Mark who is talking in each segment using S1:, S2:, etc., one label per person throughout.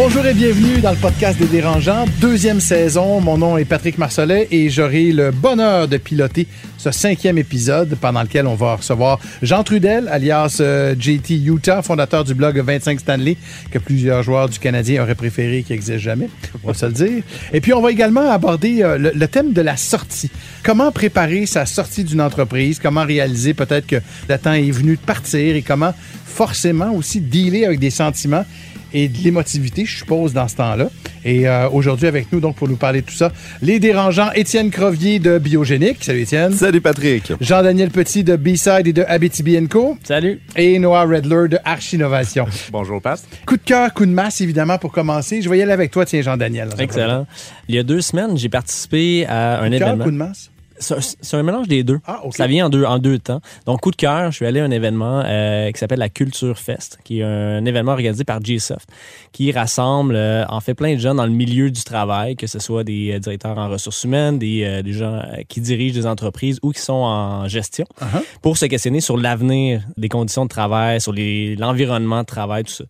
S1: Bonjour et bienvenue dans le podcast des dérangeants, deuxième saison. Mon nom est Patrick Marcelet et j'aurai le bonheur de piloter ce cinquième épisode pendant lequel on va recevoir Jean Trudel, alias euh, JT Utah, fondateur du blog 25 Stanley, que plusieurs joueurs du Canadien auraient préféré qui n'existe jamais, on va se le dire. Et puis on va également aborder euh, le, le thème de la sortie. Comment préparer sa sortie d'une entreprise, comment réaliser peut-être que le temps est venu de partir? Et comment forcément aussi dealer avec des sentiments? Et de l'émotivité, je suppose, dans ce temps-là. Et euh, aujourd'hui, avec nous, donc, pour nous parler de tout ça, les dérangeants, Étienne Crovier de Biogénique. Salut, Étienne.
S2: Salut, Patrick.
S1: Jean-Daniel Petit de B-Side et de Abitibi Co.
S3: Salut.
S1: Et Noah Redler de Archinovation.
S2: Bonjour, Pat.
S1: Coup de cœur, coup de masse, évidemment, pour commencer. Je vais y aller avec toi, tiens, Jean-Daniel.
S3: Excellent. Il y a deux semaines, j'ai participé à un
S1: Coup de cœur,
S3: événement.
S1: coup de masse?
S3: C'est un mélange des deux.
S1: Ah, OK.
S3: Ça vient en deux, en deux temps. Donc, coup de cœur, je suis allé à un événement euh, qui s'appelle la Culture Fest, qui est un événement organisé par G-Soft, qui rassemble euh, en fait plein de gens dans le milieu du travail, que ce soit des euh, directeurs en ressources humaines, des, euh, des gens euh, qui dirigent des entreprises ou qui sont en gestion,
S1: Uh-huh.
S3: pour se questionner sur l'avenir des conditions de travail, sur l'environnement de travail, tout ça.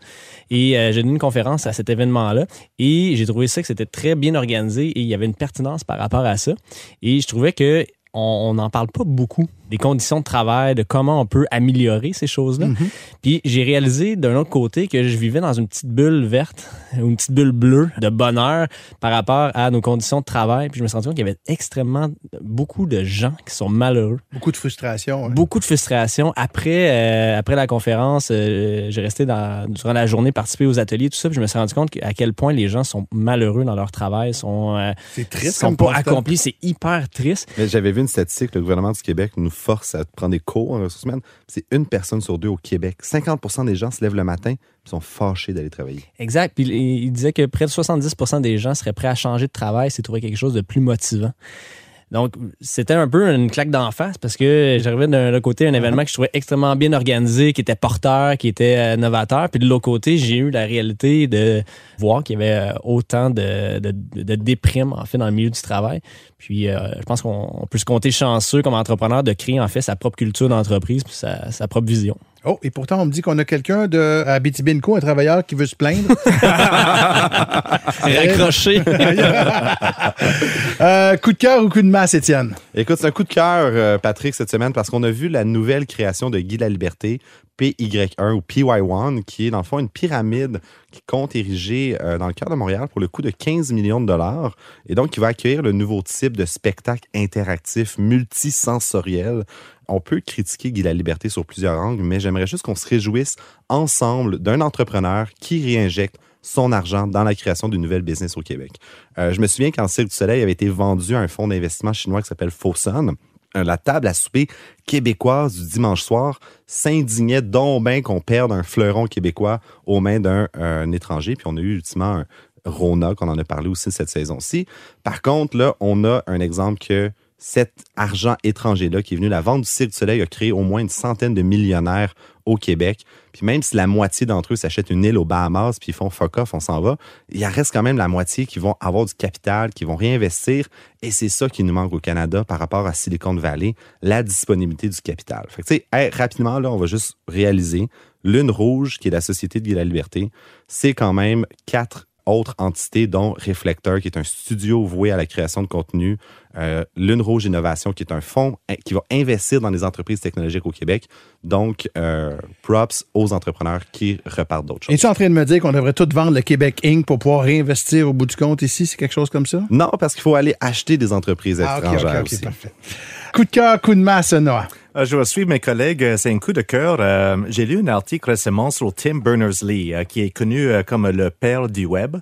S3: Et euh, j'ai donné une conférence à cet événement-là et j'ai trouvé ça que c'était très bien organisé et il y avait une pertinence par rapport à ça. Et je trouvais que it on n'en parle pas beaucoup des conditions de travail, de comment on peut améliorer ces choses-là. Puis j'ai réalisé d'un autre côté que je vivais dans une petite bulle verte ou une petite bulle bleue de bonheur par rapport à nos conditions de travail. Puis je me suis rendu compte qu'il y avait extrêmement beaucoup de gens qui sont malheureux
S1: Beaucoup de frustration. hein.
S3: beaucoup de frustration. Après, euh, après la conférence, euh, j'ai resté dans, durant la journée participer aux ateliers, tout ça, puis je me suis rendu compte à quel point les gens sont malheureux dans leur travail, sont, euh,
S1: C'est triste
S3: sont pas accomplis. C'est hyper triste.
S2: Mais j'avais vu une statistique, le gouvernement du Québec nous force à prendre des cours en ressources humaines. C'est une personne sur deux au Québec. 50% des gens se lèvent le matin et sont fâchés d'aller travailler.
S3: Exact. Puis il disait que près de 70% des gens seraient prêts à changer de travail s'ils trouvaient quelque chose de plus motivant. Donc, c'était un peu une claque d'en face parce que j'arrivais d'un côté un événement que je trouvais extrêmement bien organisé, qui était porteur, qui était euh, novateur. Puis de l'autre côté, j'ai eu la réalité de voir qu'il y avait euh, autant de, de, de déprime, en fait, dans le milieu du travail. Puis, euh, je pense qu'on on peut se compter chanceux comme entrepreneur de créer, en fait, sa propre culture d'entreprise puis sa, sa propre vision.
S1: Oh, et pourtant, on me dit qu'on a quelqu'un de Abitibi Co, un travailleur qui veut se plaindre.
S3: Raccroché.
S1: Euh, coup de cœur ou coup de masse, Étienne?
S2: Écoute, c'est un coup de cœur, euh, Patrick, cette semaine, parce qu'on a vu la nouvelle création de Guy la Liberté, PY1 ou PY1, qui est dans le fond une pyramide qui compte ériger euh, dans le cœur de Montréal pour le coût de 15 millions de dollars et donc qui va accueillir le nouveau type de spectacle interactif multisensoriel. On peut critiquer Guy la Liberté sur plusieurs angles, mais j'aimerais juste qu'on se réjouisse ensemble d'un entrepreneur qui réinjecte son argent dans la création d'une nouvelle business au Québec. Euh, je me souviens quand Cirque du Soleil avait été vendu à un fonds d'investissement chinois qui s'appelle Fosun. La table à souper québécoise du dimanche soir s'indignait donc bien qu'on perde un fleuron québécois aux mains d'un un étranger. Puis on a eu ultimement un Rona, qu'on en a parlé aussi cette saison-ci. Par contre, là, on a un exemple que cet argent étranger-là qui est venu, la vente du Cirque du Soleil a créé au moins une centaine de millionnaires au Québec. Puis même si la moitié d'entre eux s'achètent une île aux Bahamas puis ils font fuck off, on s'en va, il en reste quand même la moitié qui vont avoir du capital, qui vont réinvestir. Et c'est ça qui nous manque au Canada par rapport à Silicon Valley, la disponibilité du capital. Fait tu sais, rapidement, là, on va juste réaliser. Lune Rouge, qui est la Société de la Liberté, c'est quand même quatre autres entités, dont Reflector, qui est un studio voué à la création de contenu, euh, Lune Rouge Innovation, qui est un fonds hein, qui va investir dans les entreprises technologiques au Québec. Donc, euh, props aux entrepreneurs qui repartent d'autres choses.
S1: Es-tu en train de me dire qu'on devrait tout vendre le Québec Inc. pour pouvoir réinvestir au bout du compte ici? C'est quelque chose comme ça?
S2: Non, parce qu'il faut aller acheter des entreprises
S1: Ah, ok,
S2: étrangères aussi.
S1: parfait. Coup de cœur, coup de masse, Noah.
S4: Euh, Je vais suivre mes collègues. C'est un coup de cœur. Euh, J'ai lu un article récemment sur Tim Berners-Lee, euh, qui est connu euh, comme le père du web.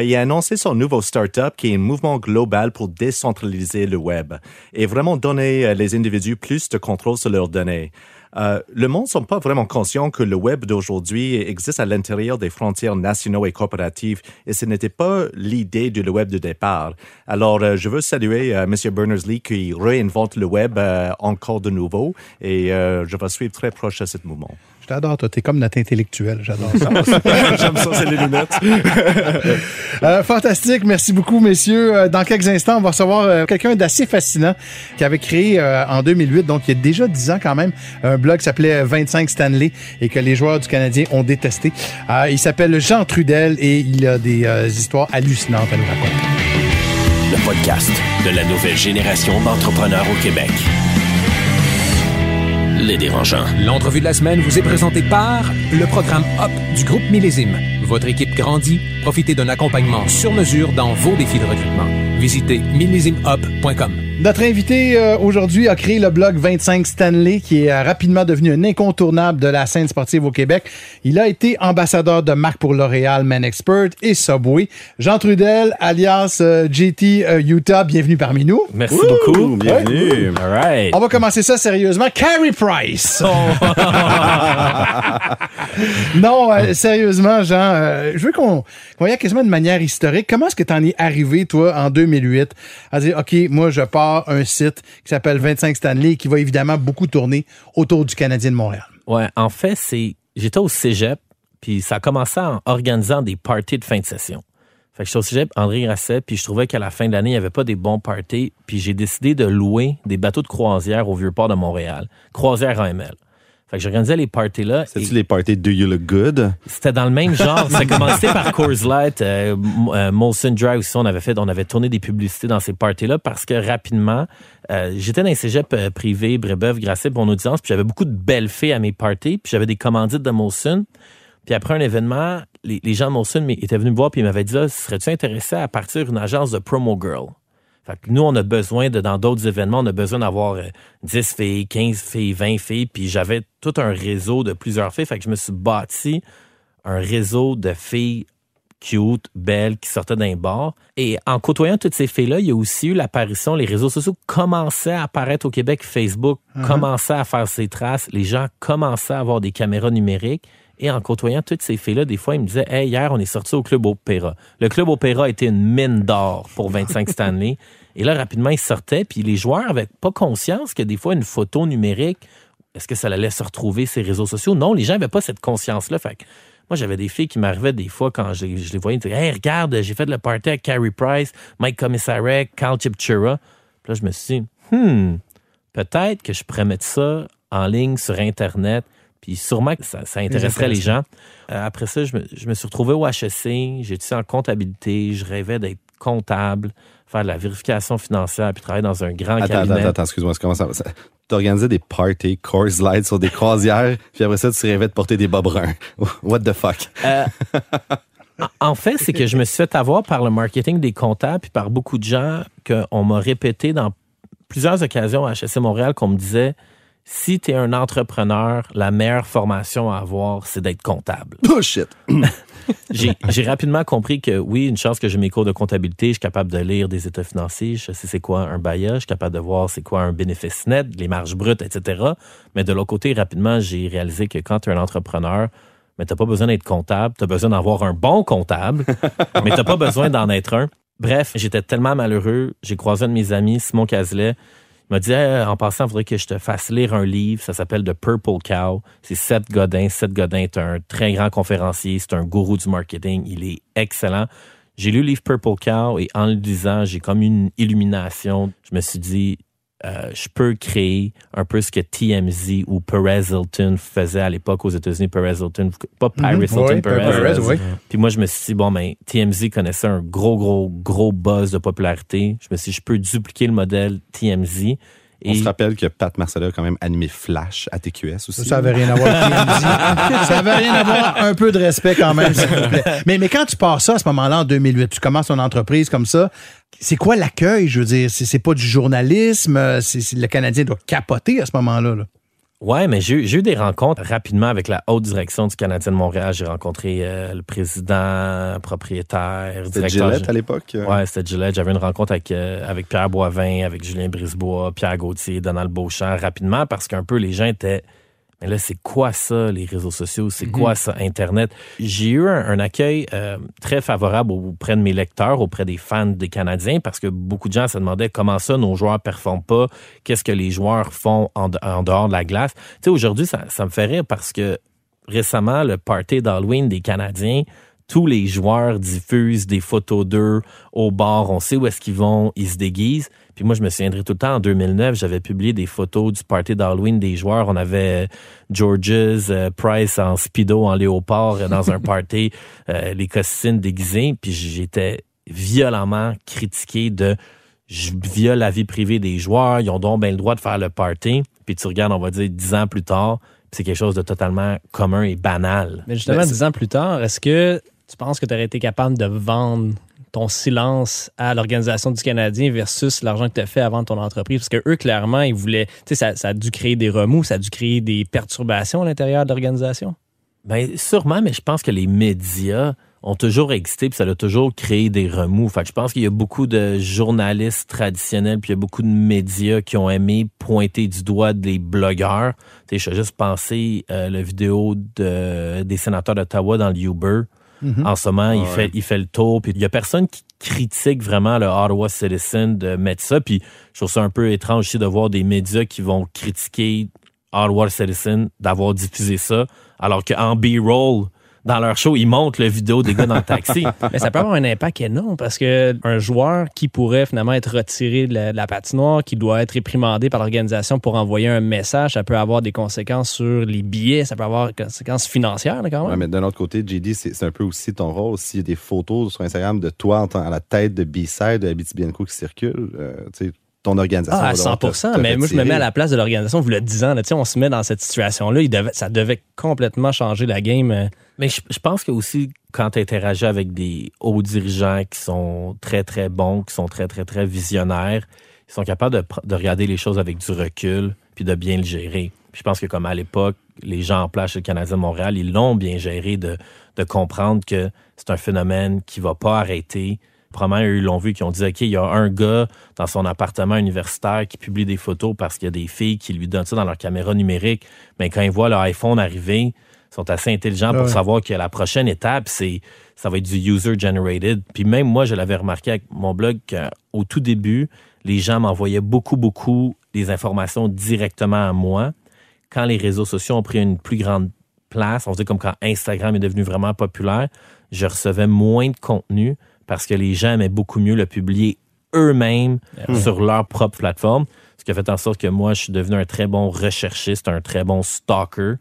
S4: Il a annoncé son nouveau startup qui est un mouvement global pour décentraliser le web et vraiment donner euh, les individus plus de contrôle sur leurs données. Euh, le monde ne sont pas vraiment conscients que le web d'aujourd'hui existe à l'intérieur des frontières nationaux et corporatives et ce n'était pas l'idée du web de départ. Alors, euh, je veux saluer M. Berners-Lee qui réinvente le web encore de nouveau et je vais suivre très proche à ce mouvement.
S1: T'adore, toi. T'es comme notre intellectuel. J'adore ça.
S4: J'aime ça, c'est les lunettes.
S1: Euh, fantastique. Merci beaucoup, messieurs. Euh, Dans quelques instants, on va recevoir euh, quelqu'un d'assez fascinant qui avait créé euh, en 2008, donc il y a déjà 10 ans quand même, un blog qui s'appelait 25 Stanley et que les joueurs du Canadien ont détesté. Euh, il s'appelle Jean Trudel et il a des euh, histoires hallucinantes à nous raconter.
S5: Le podcast de la nouvelle génération d'entrepreneurs au Québec.
S6: L'entrevue de la semaine vous est présentée par le programme HOP du groupe Millésime. Votre équipe grandit. Profitez d'un accompagnement sur mesure dans vos défis de recrutement. Visitez millésimehop.com.
S1: Notre invité euh, aujourd'hui a créé le blog 25 Stanley, qui est euh, rapidement devenu un incontournable de la scène sportive au Québec. Il a été ambassadeur de marque pour L'Oréal, Man Expert et Subway. Jean Trudel, alias euh, JT euh, Utah, bienvenue parmi nous.
S3: Merci
S2: Ouh,
S3: beaucoup.
S2: Bienvenue.
S3: All right.
S1: On va commencer ça sérieusement. Carrie Price. non, sérieusement, Jean, euh, je veux qu'on aille quasiment de manière historique. Comment est-ce que tu en es arrivé, toi, en 2008, à dire, OK, moi, je pars un site qui s'appelle 25 Stanley qui va évidemment beaucoup tourner autour du Canadien de Montréal?
S7: Ouais, en fait, c'est j'étais au cégep, puis ça a commencé en organisant des parties de fin de session. Fait que j'étais au cégep André Grasset, puis je trouvais qu'à la fin de l'année, il n'y avait pas des bons parties, puis j'ai décidé de louer des bateaux de croisière au Vieux-Port de Montréal, croisière AML. Fait que j'organisais les parties là.
S2: C'est-tu les parties Do You Look Good?
S7: C'était dans le même genre. Ça a commencé par Coors Light, euh, euh, Molson Dry aussi. On avait fait, on avait tourné des publicités dans ces parties-là parce que rapidement, euh, j'étais dans un cégep euh, privé, Brébeuf, Grasset, pour mon audience, puis j'avais beaucoup de belles filles à mes parties, puis j'avais des commandites de Molson. Puis après un événement, les, les gens de Molson étaient venus me voir puis ils m'avaient dit, ah, serais-tu intéressé à partir une agence de promo girl? Fait que nous, on a besoin de, dans d'autres événements, on a besoin d'avoir euh, 10 filles, 15 filles, 20 filles, puis j'avais tout un réseau de plusieurs filles. Fait que je me suis bâti un réseau de filles cute, belles, qui sortaient d'un bar. Et en côtoyant toutes ces filles-là, il y a aussi eu l'apparition, les réseaux sociaux commençaient à apparaître au Québec, Facebook commençait à faire ses traces, les gens commençaient à avoir des caméras numériques. Et en côtoyant toutes ces filles-là, des fois, ils me disaient, hey, hier, on est sorti au Club Opéra. Le Club Opéra était une mine d'or pour 25 Stanley. Et là, rapidement, ils sortaient, puis les joueurs avaient pas conscience que des fois, une photo numérique, est-ce que ça allait se retrouver ces réseaux sociaux? Non, les gens n'avaient pas cette conscience-là. Fait que moi, j'avais des filles qui m'arrivaient des fois quand je, les- je les voyais, ils disaient Hey, regarde, j'ai fait le party avec Carey Price, Mike Commissarek, Carl Chipchura. Puis là, je me suis dit, hmm, peut-être que je pourrais mettre ça en ligne sur Internet, puis sûrement que ça, ça intéresserait les gens. Euh, après ça, je me, je me suis retrouvé au HEC, j'ai étudié en comptabilité, je rêvais d'être comptable, faire de la vérification financière, puis travailler dans un grand
S2: Attends,
S7: cabinet.
S2: attends, attends, excuse-moi, comment ça ça- T'organisais des parties Coors Light sur des croisières, puis après ça, tu rêvais de porter des bas bruns. What the fuck?
S7: Euh, en- en fait, c'est que je me suis fait avoir par le marketing des comptables puis par beaucoup de gens qu'on m'a répété dans plusieurs occasions à HSC Montréal qu'on me disait si tu es un entrepreneur, la meilleure formation à avoir, c'est d'être comptable.
S2: Bullshit!
S7: J'ai j'ai rapidement compris que oui, une chance que j'ai mes cours de comptabilité, je suis capable de lire des états financiers, je sais c'est quoi un baillage, je suis capable de voir c'est quoi un bénéfice net, les marges brutes, etc. Mais de l'autre côté, rapidement, j'ai réalisé que quand tu es un entrepreneur, mais t'as pas besoin d'être comptable, tu as besoin d'avoir un bon comptable, mais t'as pas besoin d'en être un. Bref, j'étais tellement malheureux, j'ai croisé un de mes amis, Simon Cazelet, il m'a dit, en passant, il faudrait que je te fasse lire un livre. Ça s'appelle The Purple Cow. C'est Seth Godin. Seth Godin est un très grand conférencier. C'est un gourou du marketing. Il est excellent. J'ai lu le livre Purple Cow et en le lisant, j'ai comme une illumination. Je me suis dit, euh, je peux créer un peu ce que TMZ ou Perez Hilton faisait à l'époque aux États-Unis. Perez Hilton, pas Paris Hilton,
S1: Oui,
S7: Perez.
S1: Perez, oui.
S7: Puis moi, je me suis dit, bon, ben, TMZ connaissait un gros, gros, gros buzz de popularité. Je me suis dit, je peux dupliquer le modèle TMZ.
S2: On se rappelle que Pat Marcella a quand même animé Flash à TQS aussi.
S1: Ça, ça avait rien à voir avec ça avait rien à voir. Un peu de respect quand même, s'il vous plaît. Mais, mais quand tu pars ça à ce moment-là, en 2008, tu commences ton entreprise comme ça, c'est quoi l'accueil? Je veux dire, c'est pas du journalisme. euh, le Canadien doit capoter à ce moment-là. là.
S7: Ouais, mais j'ai eu- j'ai eu des rencontres rapidement avec la haute direction du Canadien de Montréal. J'ai rencontré euh, le président, propriétaire,
S2: C'était
S7: directeur.
S2: Gillette à l'époque? euh?
S7: Ouais, c'était Gillette. J'avais une rencontre avec, euh, avec Pierre Boivin, avec Julien Brisebois, Pierre Gauthier, Donald Beauchamp rapidement parce qu'un peu les gens étaient Mais là, c'est quoi ça, les réseaux sociaux? C'est
S1: Mhm.
S7: quoi ça, Internet? J'ai eu un, un accueil euh, très favorable auprès de mes lecteurs, auprès des fans des Canadiens, parce que beaucoup de gens se demandaient comment ça, nos joueurs performent pas, qu'est-ce que les joueurs font en dehors de la glace. Tu sais, aujourd'hui, ça, ça me fait rire parce que récemment, le party d'Halloween des Canadiens, tous les joueurs diffusent des photos d'eux au bar. On sait où est-ce qu'ils vont, ils se déguisent. Puis moi, je me souviendrai tout le temps, en 2009, j'avais publié des photos du party d'Halloween des joueurs. On avait Georges, euh, Price en speedo, en léopard, euh, dans un party, euh, les costumes déguisés. Puis j'étais violemment critiqué de je viole la vie privée des joueurs, ils ont donc bien le droit de faire le party. Puis tu regardes, on va dire, dix ans plus tard, puis c'est quelque chose de totalement commun et banal.
S3: Mais justement,
S1: Ben,
S3: dix ans plus tard, est-ce que tu penses que tu aurais été capable de vendre ton silence à l'organisation du Canadien versus l'argent que tu as fait avant ton entreprise? Parce que eux, clairement, ils voulaient. Tu sais, ça, a dû créer des remous, ça a dû créer des perturbations à l'intérieur de l'organisation.
S7: Ben, sûrement, mais je pense que les médias ont toujours existé puis ça a toujours créé des remous. Fait que je pense qu'il y a beaucoup de journalistes traditionnels puis il y a beaucoup de médias qui ont aimé pointer du doigt des blogueurs. Tu sais, je vais juste penser euh, la vidéo de, des sénateurs d'Ottawa dans le Uber. En ce moment, il,
S2: Ouais.
S7: fait, il fait le tour. Puis il y a personne qui critique vraiment le Ottawa Citizen de mettre ça. Puis je trouve ça un peu étrange aussi de voir des médias qui vont critiquer Ottawa Citizen d'avoir diffusé ça, alors qu'en B-roll, dans leur show, ils montrent la vidéo des gars dans le taxi.
S3: Mais ça peut avoir un impact énorme parce que un joueur qui pourrait finalement être retiré de la, de la patinoire, qui doit être réprimandé par l'organisation pour envoyer un message, ça peut avoir des conséquences sur les billets, ça peut avoir des conséquences financières là, quand
S2: Ouais,
S3: même.
S2: mais d'un autre côté, JD, c'est un peu aussi ton rôle. S'il y a des photos sur Instagram de toi en tant- à la tête de B-Side de Abitibi Co qui circulent, euh, tu sais, ton organisation.
S3: Ah, à
S2: va devoir
S3: 100
S2: te- te
S3: Mais moi, je me mets à la place de l'organisation. Vous le disant, là, tu sais, on se met dans cette situation-là. Devait, ça devait complètement changer la game.
S7: Mais je, pense que aussi, quand tu avec des hauts dirigeants qui sont très, très bons, qui sont très, très, très visionnaires, ils sont capables de, de regarder les choses avec du recul puis de bien le gérer. Puis je pense que comme à l'époque, les gens en place chez le Canadien de Montréal, ils l'ont bien géré de, de comprendre que c'est un phénomène qui va pas arrêter. Probablement, eux, ils l'ont vu, qui ont dit, OK, il y a un gars dans son appartement universitaire qui publie des photos parce qu'il y a des filles qui lui donnent ça dans leur caméra numérique. Mais quand ils voient leur iPhone arriver, sont assez intelligents pour
S1: Ouais.
S7: savoir que la prochaine étape, c'est ça va être du user-generated. Puis même moi, je l'avais remarqué avec mon blog qu'au tout début, les gens m'envoyaient beaucoup, beaucoup des informations directement à moi. Quand les réseaux sociaux ont pris une plus grande place, on se dit comme quand Instagram est devenu vraiment populaire, je recevais moins de contenu parce que les gens aimaient beaucoup mieux le publier eux-mêmes sur leur propre plateforme. Ce qui a fait en sorte que moi, je suis devenu un très bon recherchiste, un très bon stalker.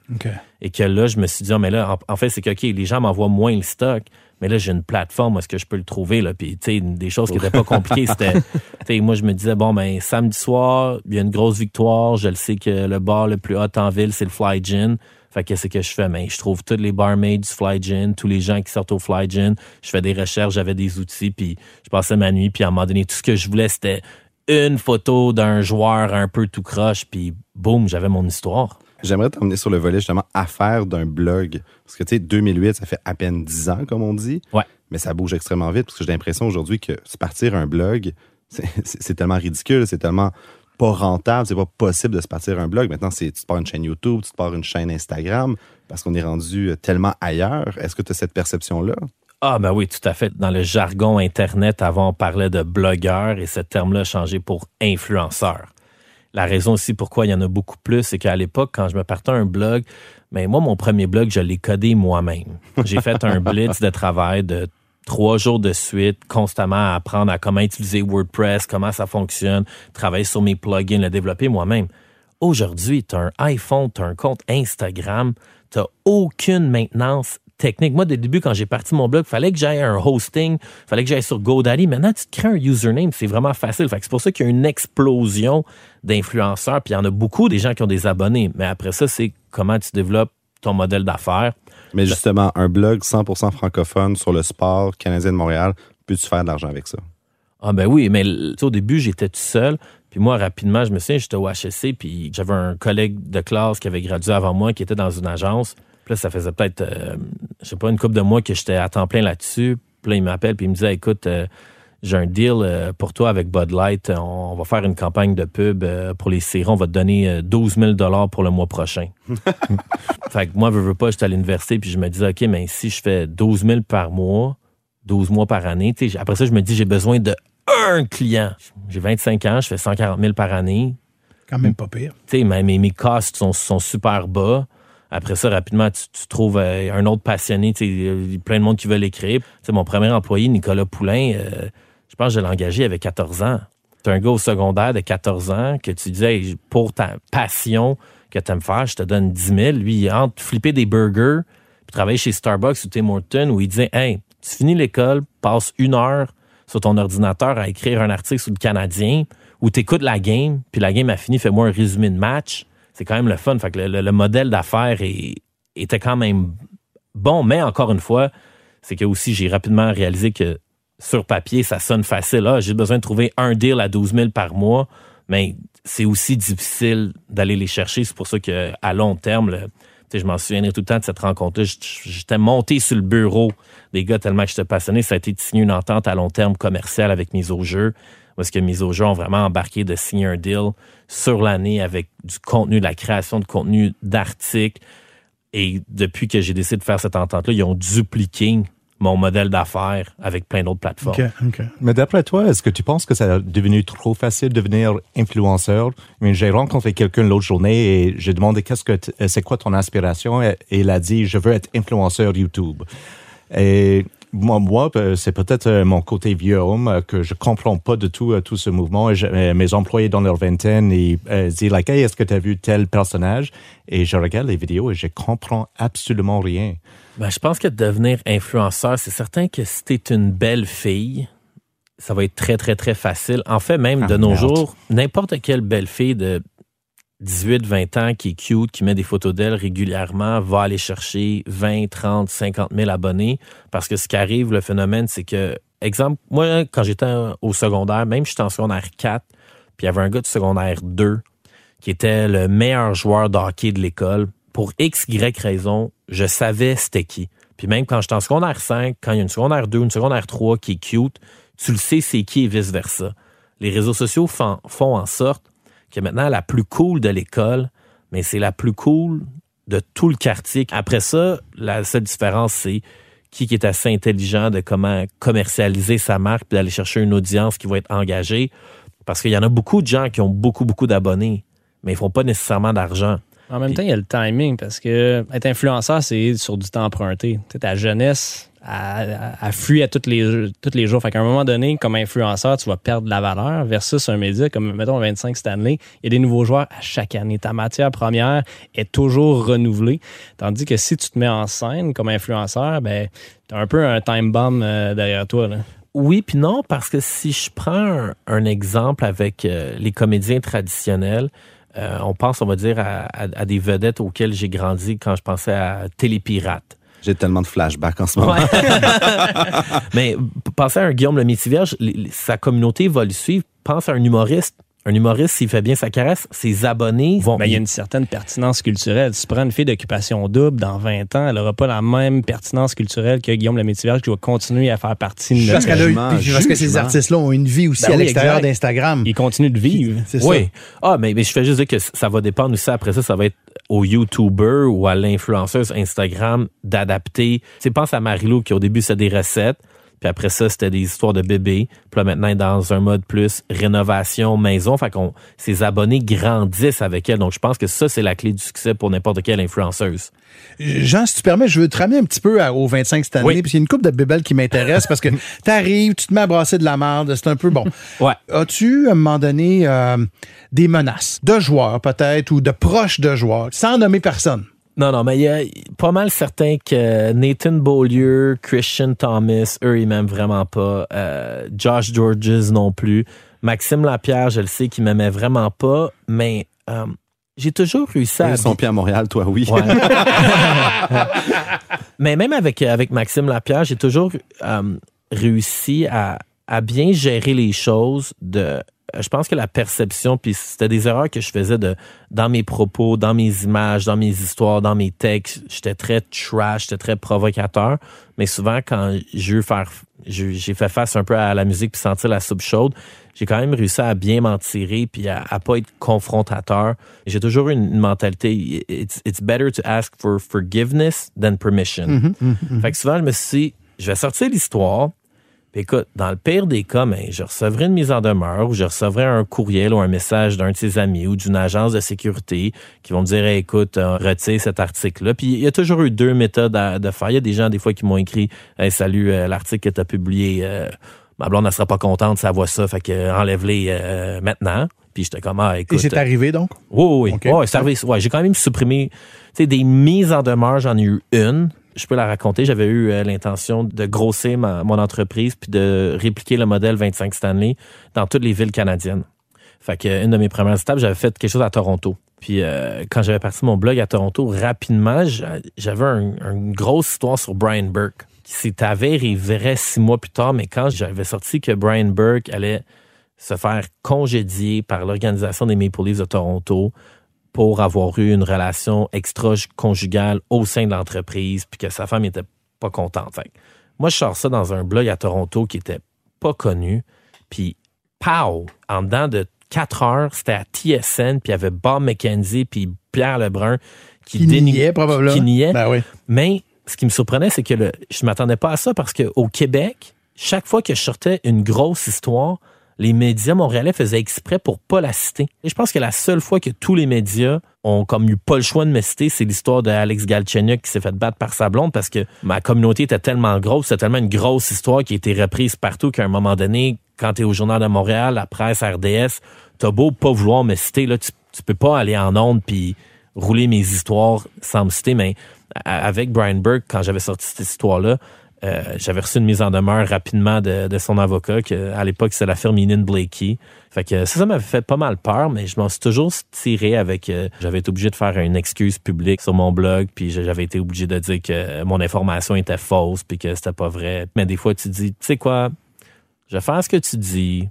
S7: Et que là, je me suis dit, Ah, mais là, en, en fait, c'est que, OK, les gens m'envoient moins le stock, mais là, j'ai une plateforme, où est-ce que je peux le trouver, là? Puis, tu sais, des choses qui n'étaient pas compliquées, c'était, tu sais, moi, je me disais, bon, ben, samedi soir, il y a une grosse victoire, je le sais que le bar le plus hot en ville, c'est le Fly Gin. Fait que qu'est-ce que je fais? Ben, je trouve tous les barmaids du Fly Gin, tous les gens qui sortent au Fly Gin. Je fais des recherches, j'avais des outils, puis je passais ma nuit, puis à un moment donné, tout ce que je voulais, c'était une photo d'un joueur un peu tout croche, puis boum, j'avais mon histoire.
S2: J'aimerais t'emmener sur le volet justement affaire d'un blog. Parce que tu sais, 2008, ça fait à peine 10 ans, comme on dit.
S7: Ouais.
S2: Mais ça bouge extrêmement vite parce que j'ai l'impression aujourd'hui que se partir un blog, c'est- tellement ridicule, c'est tellement pas rentable, c'est pas possible de se partir un blog. Maintenant, c'est tu te pars une chaîne YouTube, tu te pars une chaîne Instagram parce qu'on est rendu tellement ailleurs. Est-ce que tu as cette perception-là?
S7: Ah ben oui, tout à fait. Dans le jargon Internet, avant, on parlait de blogueur et ce terme-là a changé pour influenceur. La raison aussi pourquoi il y en a beaucoup plus, c'est qu'à l'époque, quand je me partais un blog, mais moi, mon premier blog, je l'ai codé moi-même. J'ai fait un blitz de travail de trois jours de suite, constamment à apprendre à comment utiliser WordPress, comment ça fonctionne, travailler sur mes plugins, le développer moi-même. Aujourd'hui, tu as un iPhone, tu as un compte Instagram, tu aucune maintenance technique. Moi, dès le début, quand j'ai parti mon blog, fallait que j'aille un hosting, fallait que j'aille sur GoDaddy. Maintenant, tu te crées un username, c'est vraiment facile. Fait que c'est pour ça qu'il y a une explosion d'influenceurs, puis il y en a beaucoup des gens qui ont des abonnés. Mais après ça, c'est comment tu développes ton modèle d'affaires.
S2: Mais justement, un blog 100% francophone sur le sport canadien de Montréal, peux-tu faire de l'argent avec ça?
S7: Ah ben oui, mais au début, j'étais tout seul. Puis moi, rapidement, je me souviens, j'étais au HSC, puis j'avais un collègue de classe qui avait gradué avant moi, qui était dans une agence. Puis là, ça faisait peut-être, euh, je sais pas, une couple de mois que j'étais à temps plein là-dessus. Puis là, il m'appelle, puis il me disait, écoute, euh, j'ai un deal euh, pour toi avec Bud Light. On, va faire une campagne de pub euh, pour les séries. On va te donner euh, 12 000 pour le mois prochain. fait que moi, je veux pas, j'étais à l'université, puis je me disais, OK, mais si je fais 12 000 par mois, 12 mois par année, après ça, je me dis, j'ai besoin de un client. J'ai 25 ans, je fais 140 000 par année.
S1: Quand même pas pire.
S7: Tu sais, mes, mes, mes costs sont, sont super bas. Après ça, rapidement, tu, tu trouves euh, un autre passionné. Plein de monde qui veut l'écrire. Tu sais, mon premier employé, Nicolas Poulain, euh, je pense que je l'ai engagé avec 14 ans. C'est un gars au secondaire de 14 ans que tu disais, pour ta passion que tu aimes faire, je te donne 10 000. Lui, il entre flipper des burgers, puis travailler chez Starbucks ou Tim Hortons, où il disait, hey, tu finis l'école, passe une heure sur ton ordinateur à écrire un article sur le Canadien, ou t'écoutes la game, puis la game a fini, fais-moi un résumé de match. C'est quand même le fun. Fait que le, le- le modèle d'affaires était quand même bon, mais encore une fois, c'est que aussi j'ai rapidement réalisé que sur papier, ça sonne facile. Ah, j'ai besoin de trouver un deal à 12 000 par mois, mais c'est aussi difficile d'aller les chercher. C'est pour ça que à long terme, je m'en souviendrai tout le temps de cette rencontre-là. J'étais monté sur le bureau des gars tellement que j'étais passionné. Ça a été de signer une entente à long terme commerciale avec Mise au jeu. Parce que jeu ont vraiment embarqué de signer un deal sur l'année avec du contenu, de la création de contenu, d'articles. Et depuis que j'ai décidé de faire cette entente-là, ils ont dupliqué mon modèle d'affaires avec plein d'autres plateformes.
S4: Mais d'après toi, est-ce que tu penses que ça a devenu trop facile de devenir influenceur? J'ai rencontré quelqu'un l'autre journée et j'ai demandé qu'est-ce que c'est quoi ton inspiration? Et et il a dit je veux être influenceur YouTube. Et moi, moi euh, c'est peut-être euh, mon côté vieux homme euh, que je comprends pas de tout tout ce mouvement. Je- mes employés dans leur vingtaine, ils disent like, hey, est-ce que tu as vu tel personnage? Et je regarde les vidéos et je comprends absolument rien.
S7: Ben, je pense que devenir influenceur, c'est certain que si t'es une belle fille, ça va être très, très, très facile. En fait, même de
S4: Ah,
S7: nos
S4: merde.
S7: jours, n'importe quelle belle fille de 18, 20 ans qui est cute, qui met des photos d'elle régulièrement, va aller chercher 20, 30, 50 000 abonnés. Parce que ce qui arrive, le phénomène, c'est que, exemple, moi, quand j'étais au secondaire, même j'étais en secondaire 4, puis il y avait un gars de secondaire 2 qui était le meilleur joueur de hockey de l'école. Pour X, Y raison, je savais c'était qui. Puis même quand j'étais en secondaire 5, quand il y a une secondaire 2, une secondaire 3 qui est cute, tu le sais c'est qui et vice-versa. Les réseaux sociaux font, font en sorte que maintenant, la plus cool de l'école, mais c'est la plus cool de tout le quartier. Après ça, la seule différence, c'est qui qui est assez intelligent de comment commercialiser sa marque puis d'aller chercher une audience qui va être engagée. Parce qu'il y en a beaucoup de gens qui ont beaucoup, beaucoup d'abonnés, mais ils font pas nécessairement d'argent.
S3: En même temps, il y a le timing parce que être influenceur, c'est sur du temps emprunté. Ta jeunesse, elle, elle fuit à tous les, tous les jours. Fait qu'à un moment donné, comme influenceur, tu vas perdre de la valeur versus un média comme, mettons, 25 Stanley. Il y a des nouveaux joueurs à chaque année. Ta matière première est toujours renouvelée. Tandis que si tu te mets en scène comme influenceur, ben, tu as un peu un time bomb euh, derrière toi. Là.
S7: Oui, puis non, parce que si je prends un, un exemple avec euh, les comédiens traditionnels, euh, on pense, on va dire, à, à- à des vedettes auxquelles j'ai grandi quand je pensais à Télépirate.
S2: J'ai tellement de flashbacks en ce moment.
S7: Mais pensez à un Guillaume le Métivier, sa communauté va le suivre. Pense à un humoriste. Un humoriste, s'il fait bien sa caresse, ses abonnés vont...
S3: Ben, il y a une certaine pertinence culturelle. Si tu prends une fille d'occupation double, dans 20 ans, elle n'aura pas la même pertinence culturelle que Guillaume Lemaitre qui va continuer à faire partie de
S1: Parce,
S3: notre...
S1: qu'elle a eu-
S2: Jugement,
S1: puis parce que ces artistes-là ont une vie aussi
S3: Ben
S1: à
S3: oui,
S1: l'extérieur d'Instagram.
S3: Il continue de vivre.
S1: C'est ça.
S7: Oui. Ah, mais, mais je fais juste dire que ça va dépendre aussi. Après ça, ça va être au YouTuber ou à l'influenceuse Instagram d'adapter. Tu sais, pense à Marilou qui au début c'était des recettes. Puis après ça, c'était des histoires de bébés. Puis là, maintenant, dans un mode plus rénovation maison. Fait qu'on, ses abonnés grandissent avec elle. Donc, je pense que ça, c'est la clé du succès pour n'importe quelle influenceuse.
S1: Jean, si tu permets, je veux te ramener un petit peu à- au 25 cette année,
S7: Oui.
S1: puis il y a une coupe de bébelles qui m'intéresse parce que t'arrives, tu te mets à brasser de la merde, c'est un peu bon.
S7: Ouais.
S1: As-tu, à un moment donné, euh, des menaces de joueurs, peut-être, ou de proches de joueurs, sans nommer personne?
S7: Non, non, mais il y a pas mal certain que Nathan Beaulieu, Christian Thomas, eux, ils m'aiment vraiment pas. Euh, Josh Georges non plus. Maxime Lapierre, je le sais qu'il m'aimait vraiment pas, mais euh, j'ai toujours réussi à...
S2: Ils sont pieds à Montréal, toi, oui.
S7: Ouais. Mais même avec, avec Maxime Lapierre, j'ai toujours euh, réussi à, à bien gérer les choses de je pense que la perception, puis c'était des erreurs que je faisais de dans mes propos, dans mes images, dans mes histoires, dans mes textes. J'étais très trash, j'étais très provocateur. Mais souvent, quand j'ai eu faire, j'ai fait face un peu à la musique puis sentir la soupe chaude, j'ai quand même réussi à bien m'en tirer puis à, à pas être confrontateur. J'ai toujours eu une, une mentalité, it's, it's better to ask for forgiveness than permission.
S1: Mhm,
S7: Fait que souvent, je me suis dit, je vais sortir l'histoire. Écoute, dans le pire des cas, ben, je recevrai une mise en demeure ou je recevrai un courriel ou un message d'un de ses amis ou d'une agence de sécurité qui vont me dire Hey, écoute, euh, retire cet article-là. Puis il y a toujours eu deux méthodes à, de faire. Il y a des gens, des fois, qui m'ont écrit Hey, salut, euh, l'article que tu as publié, euh, ma blonde ne sera pas contente, ça voit ça, fait que euh, enlève-les maintenant. Puis j'étais comme Ah,
S1: Et
S7: écoute.
S1: c'est arrivé donc?
S7: Oui, oui,
S1: OK.
S7: oui. Ouais, c'est arrivé. Ouais, j'ai quand même supprimé, tu sais, des mises en demeure, j'en ai eu une. Je peux la raconter. J'avais eu euh, l'intention de grossir ma- mon entreprise puis de répliquer le modèle 25 Stanley dans toutes les villes canadiennes. Fait que une de mes premières étapes, j'avais fait quelque chose à Toronto. Puis euh, quand j'avais parti mon blog à Toronto, rapidement, j'a- j'avais un- une grosse histoire sur Brian Burke qui s'est six mois plus tard. Mais quand j'avais sorti que Brian Burke allait se faire congédier par l'organisation des Maple Leafs de Toronto pour avoir eu une relation extra-conjugale au sein de l'entreprise, puis que sa femme était pas contente. Fait moi, je sors ça dans un blog à Toronto qui était pas connu, puis pow! En dedans de quatre heures, c'était à TSN, puis il y avait Bob McKenzie, puis Pierre Lebrun qui,
S1: Qui niait probablement.
S7: qui niait.
S1: Ben oui.
S7: Mais ce qui me surprenait, c'est que le, je m'attendais pas à ça parce qu'au Québec, chaque fois que je sortais une grosse histoire, les médias montréalais faisaient exprès pour pas la citer. Et je pense que la seule fois que tous les médias ont comme eu pas le choix de me citer, c'est l'histoire d'Alex Galchenyuk qui s'est fait battre par sa blonde parce que ma communauté était tellement grosse, c'était tellement une grosse histoire qui a été reprise partout qu'à un moment donné, quand tu es au Journal de Montréal, la presse, RDS, t'as beau pas vouloir me citer, là, tu, peux pas aller en ondes puis rouler mes histoires sans me citer, mais avec Brian Burke, quand j'avais sorti cette histoire-là, euh, j'avais reçu une mise en demeure rapidement de, de son avocat, que à l'époque, c'est la firme Inan Blakey. Fait que ça, ça m'avait fait pas mal peur, mais je m'en suis toujours tiré avec... euh, j'avais été obligé de faire une excuse publique sur mon blog, puis j'avais été obligé de dire que mon information était fausse, puis que c'était pas vrai. Mais des fois, tu dis, tu sais quoi, je vais faire ce que tu dis,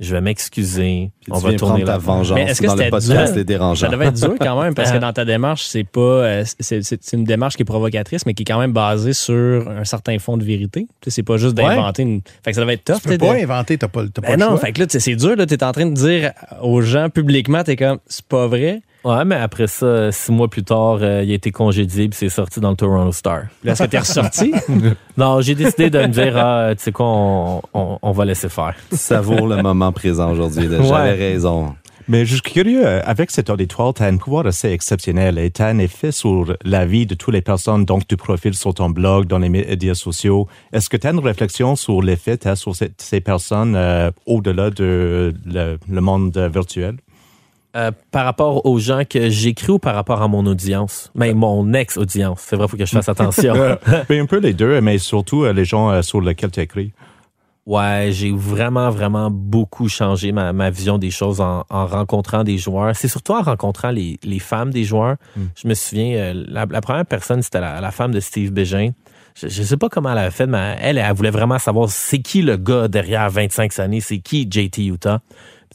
S7: je vais m'excuser, on
S2: tu
S7: va
S2: viens
S7: tourner
S2: prendre ta
S7: la
S2: vengeance
S3: Mais est-ce que
S2: dans le
S3: c'était
S2: podcast
S3: dur?
S2: des dérangeants.
S3: Ça devait être dur quand même parce que
S7: Ah.
S3: dans ta démarche, c'est pas euh, c'est une démarche qui est provocatrice, mais qui est quand même basée sur un certain fond de vérité. Tu sais, c'est pas juste
S1: Ouais.
S3: d'inventer une. Fait que ça devait être tough.
S1: Tu peux
S3: tu
S1: pas
S3: de-
S1: inventer, t'as pas, t'as pas
S3: Ben
S1: le
S3: non,
S1: choix.
S3: fait que là, tu sais, c'est dur, là, t'es en train de dire aux gens publiquement, t'es comme, c'est pas vrai.
S7: Ouais, mais après ça, six mois plus tard, euh, il a été congédié puis c'est sorti dans le Toronto Star.
S3: Là, est-ce que t'es ressorti?
S7: Non, j'ai décidé de me dire, ah, tu sais quoi, on, on, on va laisser faire.
S2: Savoure le moment présent aujourd'hui.
S7: Ouais.
S2: J'avais raison.
S4: Mais je suis curieux, euh, avec cet auditoire, tu as un pouvoir assez exceptionnel et tu as un effet sur la vie de toutes les personnes, donc tu profiles sur ton blog, dans les médias sociaux. Est-ce que tu as une réflexion sur l'effet que tu as sur ces, ces personnes euh, au-delà de le, le monde virtuel?
S7: Euh, par rapport aux gens que j'écris ou par rapport à mon audience? Mais mon ex-audience. C'est vrai, faut que je fasse attention.
S4: Euh, un peu les deux, mais surtout euh, les gens euh, sur lesquels tu écris.
S7: Ouais, j'ai vraiment, vraiment beaucoup changé ma, ma vision des choses en, en rencontrant des joueurs. C'est surtout en rencontrant les, les femmes des joueurs. Je me souviens, euh, la, la première personne, c'était la, la femme de Steve Bégin. Je, je sais pas comment elle avait fait, mais elle, elle voulait vraiment savoir c'est qui le gars derrière 25 années, c'est qui JT Utah.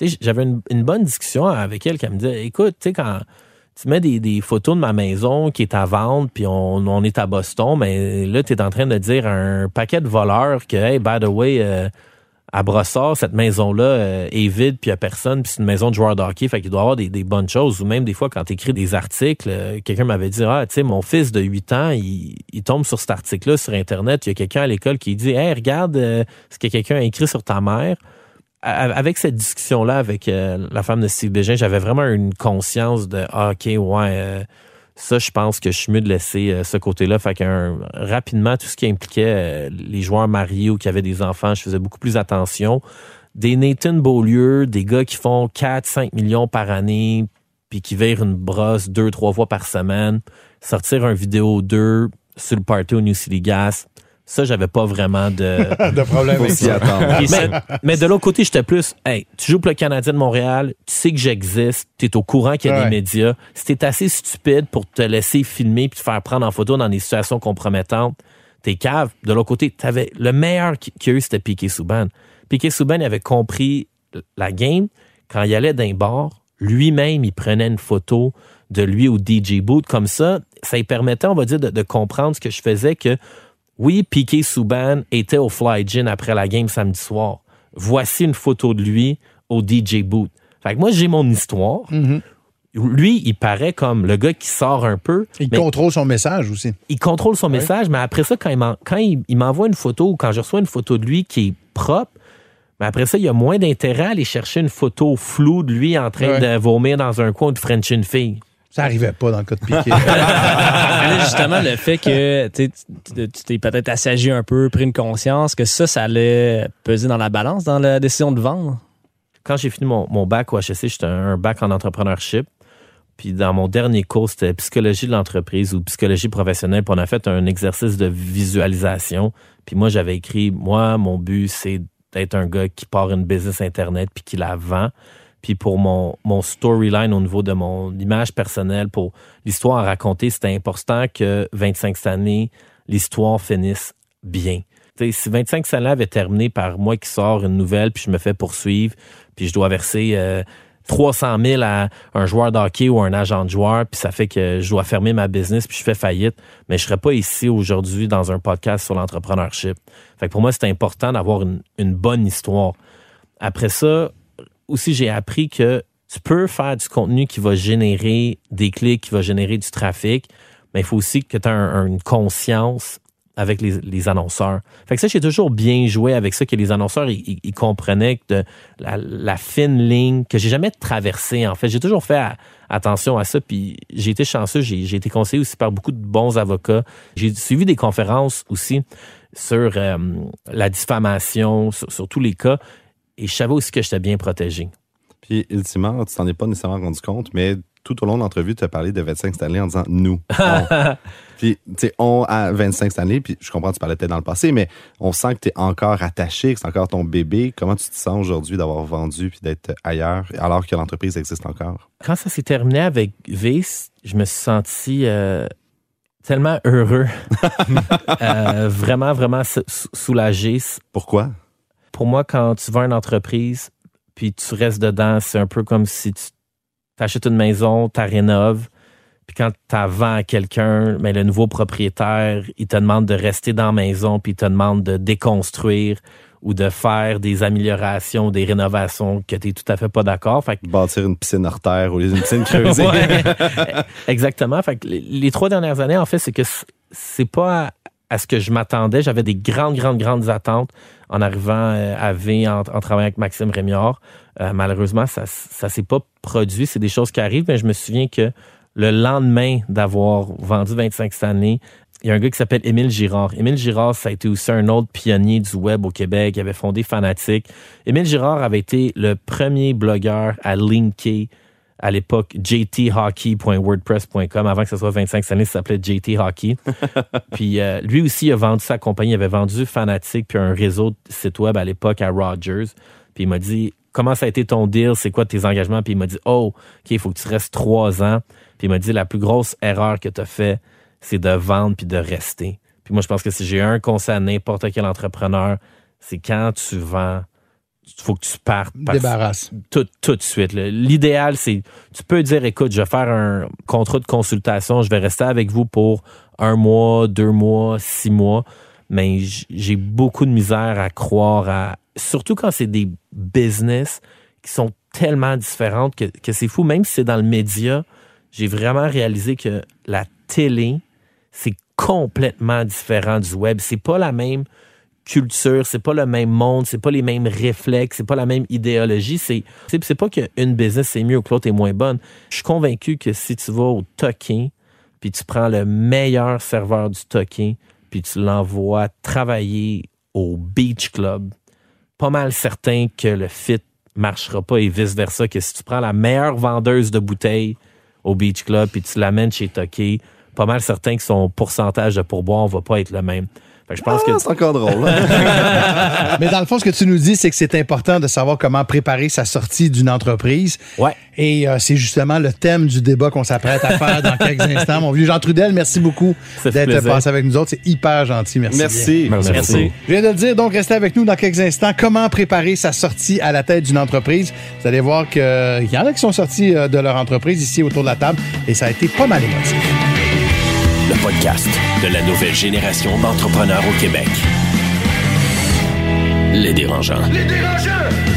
S7: J'avais une, bonne discussion avec elle qui me disait, écoute, tu sais, quand tu mets des, photos de ma maison qui est à vendre, puis on, est à Boston, mais là, tu es en train de dire à un paquet de voleurs que, hey, by the way, euh, à Brossard, cette maison-là euh, est vide, puis il n'y a personne, puis c'est une maison de joueurs de fait qu'il doit y avoir des, bonnes choses. Ou même des fois, quand tu écris des articles, euh, quelqu'un m'avait dit, ah, tu sais, mon fils de 8 ans, il, tombe sur cet article-là sur Internet, il y a quelqu'un à l'école qui dit, hey, regarde ce que quelqu'un a écrit sur ta mère avec cette discussion-là avec euh, la femme de Steve Bégin, j'avais vraiment une conscience de ah, OK, ouais, euh, ça, je pense que je suis mieux de laisser euh, ce côté-là. Fait qu'un rapidement, tout ce qui impliquait les joueurs mariés ou qui avaient des enfants, je faisais beaucoup plus attention. Des Nathan Beaulieu, des gars qui font 4-5 millions par année, puis qui virent une brosse deux, trois fois par semaine, sortir un vidéo 2 sur le party au New City Gas. Ça, j'avais pas vraiment de,
S1: de problème avec ça.
S7: mais, mais de l'autre côté, j'étais plus, hey, tu joues pour le Canadien de Montréal, tu sais que j'existe, tu es au courant qu'il y a
S1: Ouais.
S7: des médias. Si t'es assez stupide pour te laisser filmer puis te faire prendre en photo dans des situations compromettantes, t'es cave. De l'autre côté, t'avais le meilleur qui- qu'il y a eu, c'était Piqué Souban. Piqué Souban il avait compris la game. quand il allait d'un bar, lui-même, il prenait une photo de lui au DJ boot. Comme ça, ça lui permettait, on va dire, de, de comprendre ce que je faisais, que oui, Piqué Souban était au Fly Gin après la game samedi soir. Voici une photo de lui au DJ boot. Fait que moi, j'ai mon histoire.
S1: Mhm.
S7: Lui, il paraît comme le gars qui sort un peu.
S1: Il contrôle son message aussi.
S7: il contrôle son message, mais après ça, quand il m'envoie une photo ou quand je reçois une photo de lui qui est propre, mais après ça, il y a moins d'intérêt à aller chercher une photo floue de lui en train
S1: Ouais.
S7: de vomir dans un coin ou de French une fille.
S1: Ça arrivait pas dans le cas de Piqué.
S3: Là, justement, le fait que tu t'es peut-être assagi un peu, pris une conscience, que ça, ça allait peser dans la balance dans la décision de vendre?
S7: Quand j'ai fini mon, mon bac au HEC, j'étais un, un bac en entrepreneurship. Puis dans mon dernier cours, c'était psychologie de l'entreprise ou psychologie professionnelle. Puis on a fait un exercice de visualisation. Puis moi, j'avais écrit, moi, mon but, c'est d'être un gars qui part une business Internet puis qui la vend. Puis pour mon, mon storyline au niveau de mon image personnelle, pour l'histoire à raconter, c'était important que 25 cette année, l'histoire finisse bien. Si 25 cette année avait terminé par moi qui sors une nouvelle, puis je me fais poursuivre, puis je dois verser euh, 300 000 à un joueur de hockey ou un agent de joueur, puis ça fait que je dois fermer ma business, puis je fais faillite, mais je serais pas ici aujourd'hui dans un podcast sur l'entrepreneurship. Fait que pour moi, c'est important d'avoir une bonne histoire. Après ça, aussi, j'ai appris que tu peux faire du contenu qui va générer des clics, qui va générer du trafic, mais il faut aussi que tu aies une conscience avec les, annonceurs. Fait que ça, j'ai toujours bien joué avec ça, que les annonceurs, ils, comprenaient que la, fine ligne que j'ai jamais traversée, en fait. J'ai toujours fait attention à ça, puis j'ai été chanceux, j'ai été conseillé aussi par beaucoup de bons avocats. J'ai suivi des conférences aussi sur euh, la diffamation, sur tous les cas, et je savais aussi que j'étais bien protégé.
S2: Puis, ultimement, tu t'en es pas nécessairement rendu compte, mais tout au long de l'entrevue, tu as parlé de 25 Stanley en disant nous. on. puis, tu sais, on à 25 Stanley, puis je comprends que tu parlais peut-être dans le passé, mais on sent que tu es encore attaché, que c'est encore ton bébé. Comment tu te sens aujourd'hui d'avoir vendu puis d'être ailleurs alors que l'entreprise existe encore?
S7: Quand ça s'est terminé avec Vice, je me suis senti euh, tellement heureux, Euh, vraiment, vraiment sou- sou- soulagé.
S2: Pourquoi?
S7: Pour moi, quand tu vas une entreprise, puis tu restes dedans, c'est un peu comme si tu achètes une maison, tu rénoves, puis quand tu vends à quelqu'un, mais le nouveau propriétaire, il te demande de rester dans la maison, puis il te demande de déconstruire ou de faire des améliorations, des rénovations que tu n'es tout à fait pas d'accord. Fait que
S2: Bâtir une piscine terre ou une piscine creusée.
S7: Ouais. Exactement. Fait que les, trois dernières années, en fait, c'est que c'est pas à, ce que je m'attendais. J'avais des grandes, grandes, grandes attentes en arrivant euh, à V, en, travaillant avec Maxime Rémiard. Euh, malheureusement, ça, ça s'est pas produit. C'est des choses qui arrivent, mais je me souviens que le lendemain d'avoir vendu 25 cette année, il y a un gars qui s'appelle Émile Girard. Émile Girard, ça a été aussi un autre pionnier du web au Québec. Il avait fondé Fanatic. Émile Girard avait été le premier blogueur à linker à l'époque jthockey.wordpress.com avant que ce soit 25 cette année, ça s'appelait JT Hockey. puis euh, lui aussi a vendu sa compagnie, il avait vendu Fanatic puis un réseau de sites web à l'époque à Rogers. Puis il m'a dit comment ça a été ton deal, c'est quoi tes engagements? Puis il m'a dit oh, OK, il faut que tu restes trois ans. Puis il m'a dit la plus grosse erreur que tu as fait, c'est de vendre puis de rester. Puis moi je pense que si j'ai un conseil à n'importe quel entrepreneur, c'est quand tu vends, faut que tu partes
S1: Débarrasse.
S7: tout, tout de suite. L'idéal, c'est, tu peux dire, écoute, je vais faire un contrat de consultation, je vais rester avec vous pour un mois, deux mois, six mois, mais j'ai beaucoup de misère à croire à, surtout quand c'est des business qui sont tellement différentes que, que c'est fou. Même si c'est dans le média, j'ai vraiment réalisé que la télé, c'est complètement différent du web. C'est pas la même culture, c'est pas le même monde, c'est pas les mêmes réflexes, c'est pas la même idéologie. C'est c'est pas qu'une business c'est mieux ou que l'autre est moins bonne. Je suis convaincu que si tu vas au toquin, puis tu prends le meilleur serveur du toquin, puis tu l'envoies travailler au beach club, pas mal certain que le fit marchera pas et vice versa. Que si tu prends la meilleure vendeuse de bouteilles au beach club puis tu l'amènes chez Toqué, pas mal certain que son pourcentage de pourboire va pas être le même. Fait que je pense que
S2: Ah, c'est encore drôle. hein?
S1: Mais dans le fond, ce que tu nous dis, c'est que c'est important de savoir comment préparer sa sortie d'une entreprise.
S7: Ouais.
S1: Et euh, c'est justement le thème du débat qu'on s'apprête à faire dans quelques instants. Mon vieux Jean Trudel, merci beaucoup d'être passé avec nous autres. C'est hyper gentil. Merci. bien.
S2: Merci.
S7: Merci.
S1: Je viens de le dire, donc restez avec nous dans quelques instants. Comment préparer sa sortie à la tête d'une entreprise? Vous allez voir qu'il y en a qui sont sortis euh, de leur entreprise ici autour de la table et ça a été pas mal émotif.
S5: Le podcast de la nouvelle génération d'entrepreneurs au Québec. Les dérangeants.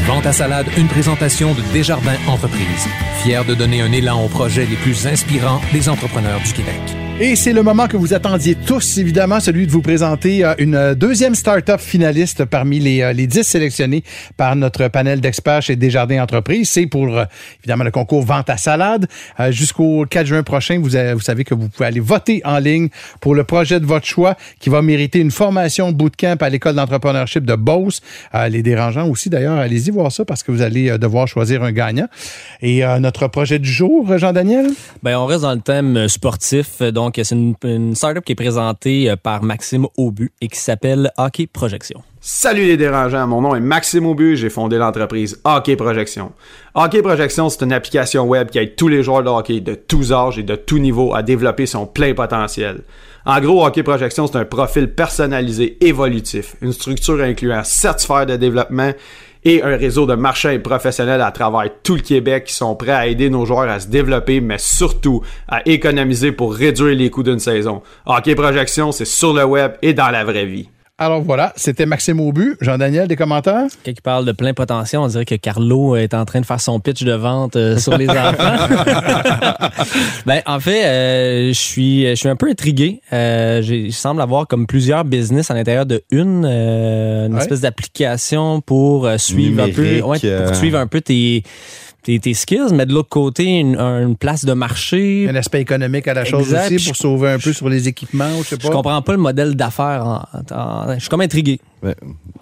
S6: Vente à salade, une présentation de Desjardins Entreprises. Fier de donner un élan aux projets les plus inspirants des entrepreneurs du Québec.
S1: Et c'est le moment que vous attendiez tous, évidemment, celui de vous présenter euh, une euh, deuxième start-up finaliste parmi les, euh, les 10 sélectionnés par notre panel d'experts chez Desjardins Entreprises. C'est pour, évidemment, le concours Vente à salade. Jusqu'au 4 juin prochain, vous, avez- vous savez que vous pouvez aller voter en ligne pour le projet de votre choix qui va mériter une formation bootcamp à l'École d'entrepreneurship de Beauce. Les dérangeants aussi, d'ailleurs, allez-y voir ça parce que vous allez devoir choisir un gagnant. Et notre projet du jour, Jean-Daniel?
S3: Ben, on reste dans le thème sportif. Euh, Donc, c'est une, startup qui est présentée euh, par Maxime Aubu et qui s'appelle Hockey Projection.
S8: Salut les dérangeants, mon nom est Maxime Aubu, j'ai fondé l'entreprise Hockey Projection. Hockey Projection, c'est une application web qui aide tous les joueurs de hockey de tous âges et de tous niveaux à développer son plein potentiel. En gros, Hockey Projection, c'est un profil personnalisé évolutif, une structure incluant 7 sphères de développement et un réseau de marchands et professionnels à travers tout le Québec qui sont prêts à aider nos joueurs à se développer, mais surtout à économiser pour réduire les coûts d'une saison. Hockey Projection, c'est sur le web et dans la vraie vie.
S1: Alors voilà, c'était Maxime Aubu. Jean-Daniel, des commentaires?
S3: Quand il parle de plein potentiel, on dirait que Carlo est en train de faire son pitch de vente euh, sur les enfants. ben, en fait, euh, je suis je suis un peu intrigué. Euh, j'ai- il semble avoir comme plusieurs business à l'intérieur de une, euh, une
S1: Ouais.
S3: espèce d'application pour suivre un peu, ouais, pour suivre un peu tes tes, tes skills, mais de l'autre côté, une, une place de marché.
S1: Un aspect économique à la chose
S3: Exact.
S1: aussi pour sauver un peu sur les équipements ou je sais pas.
S3: Je comprends pas le modèle d'affaires. En, en- je suis comme intrigué.
S2: Ouais.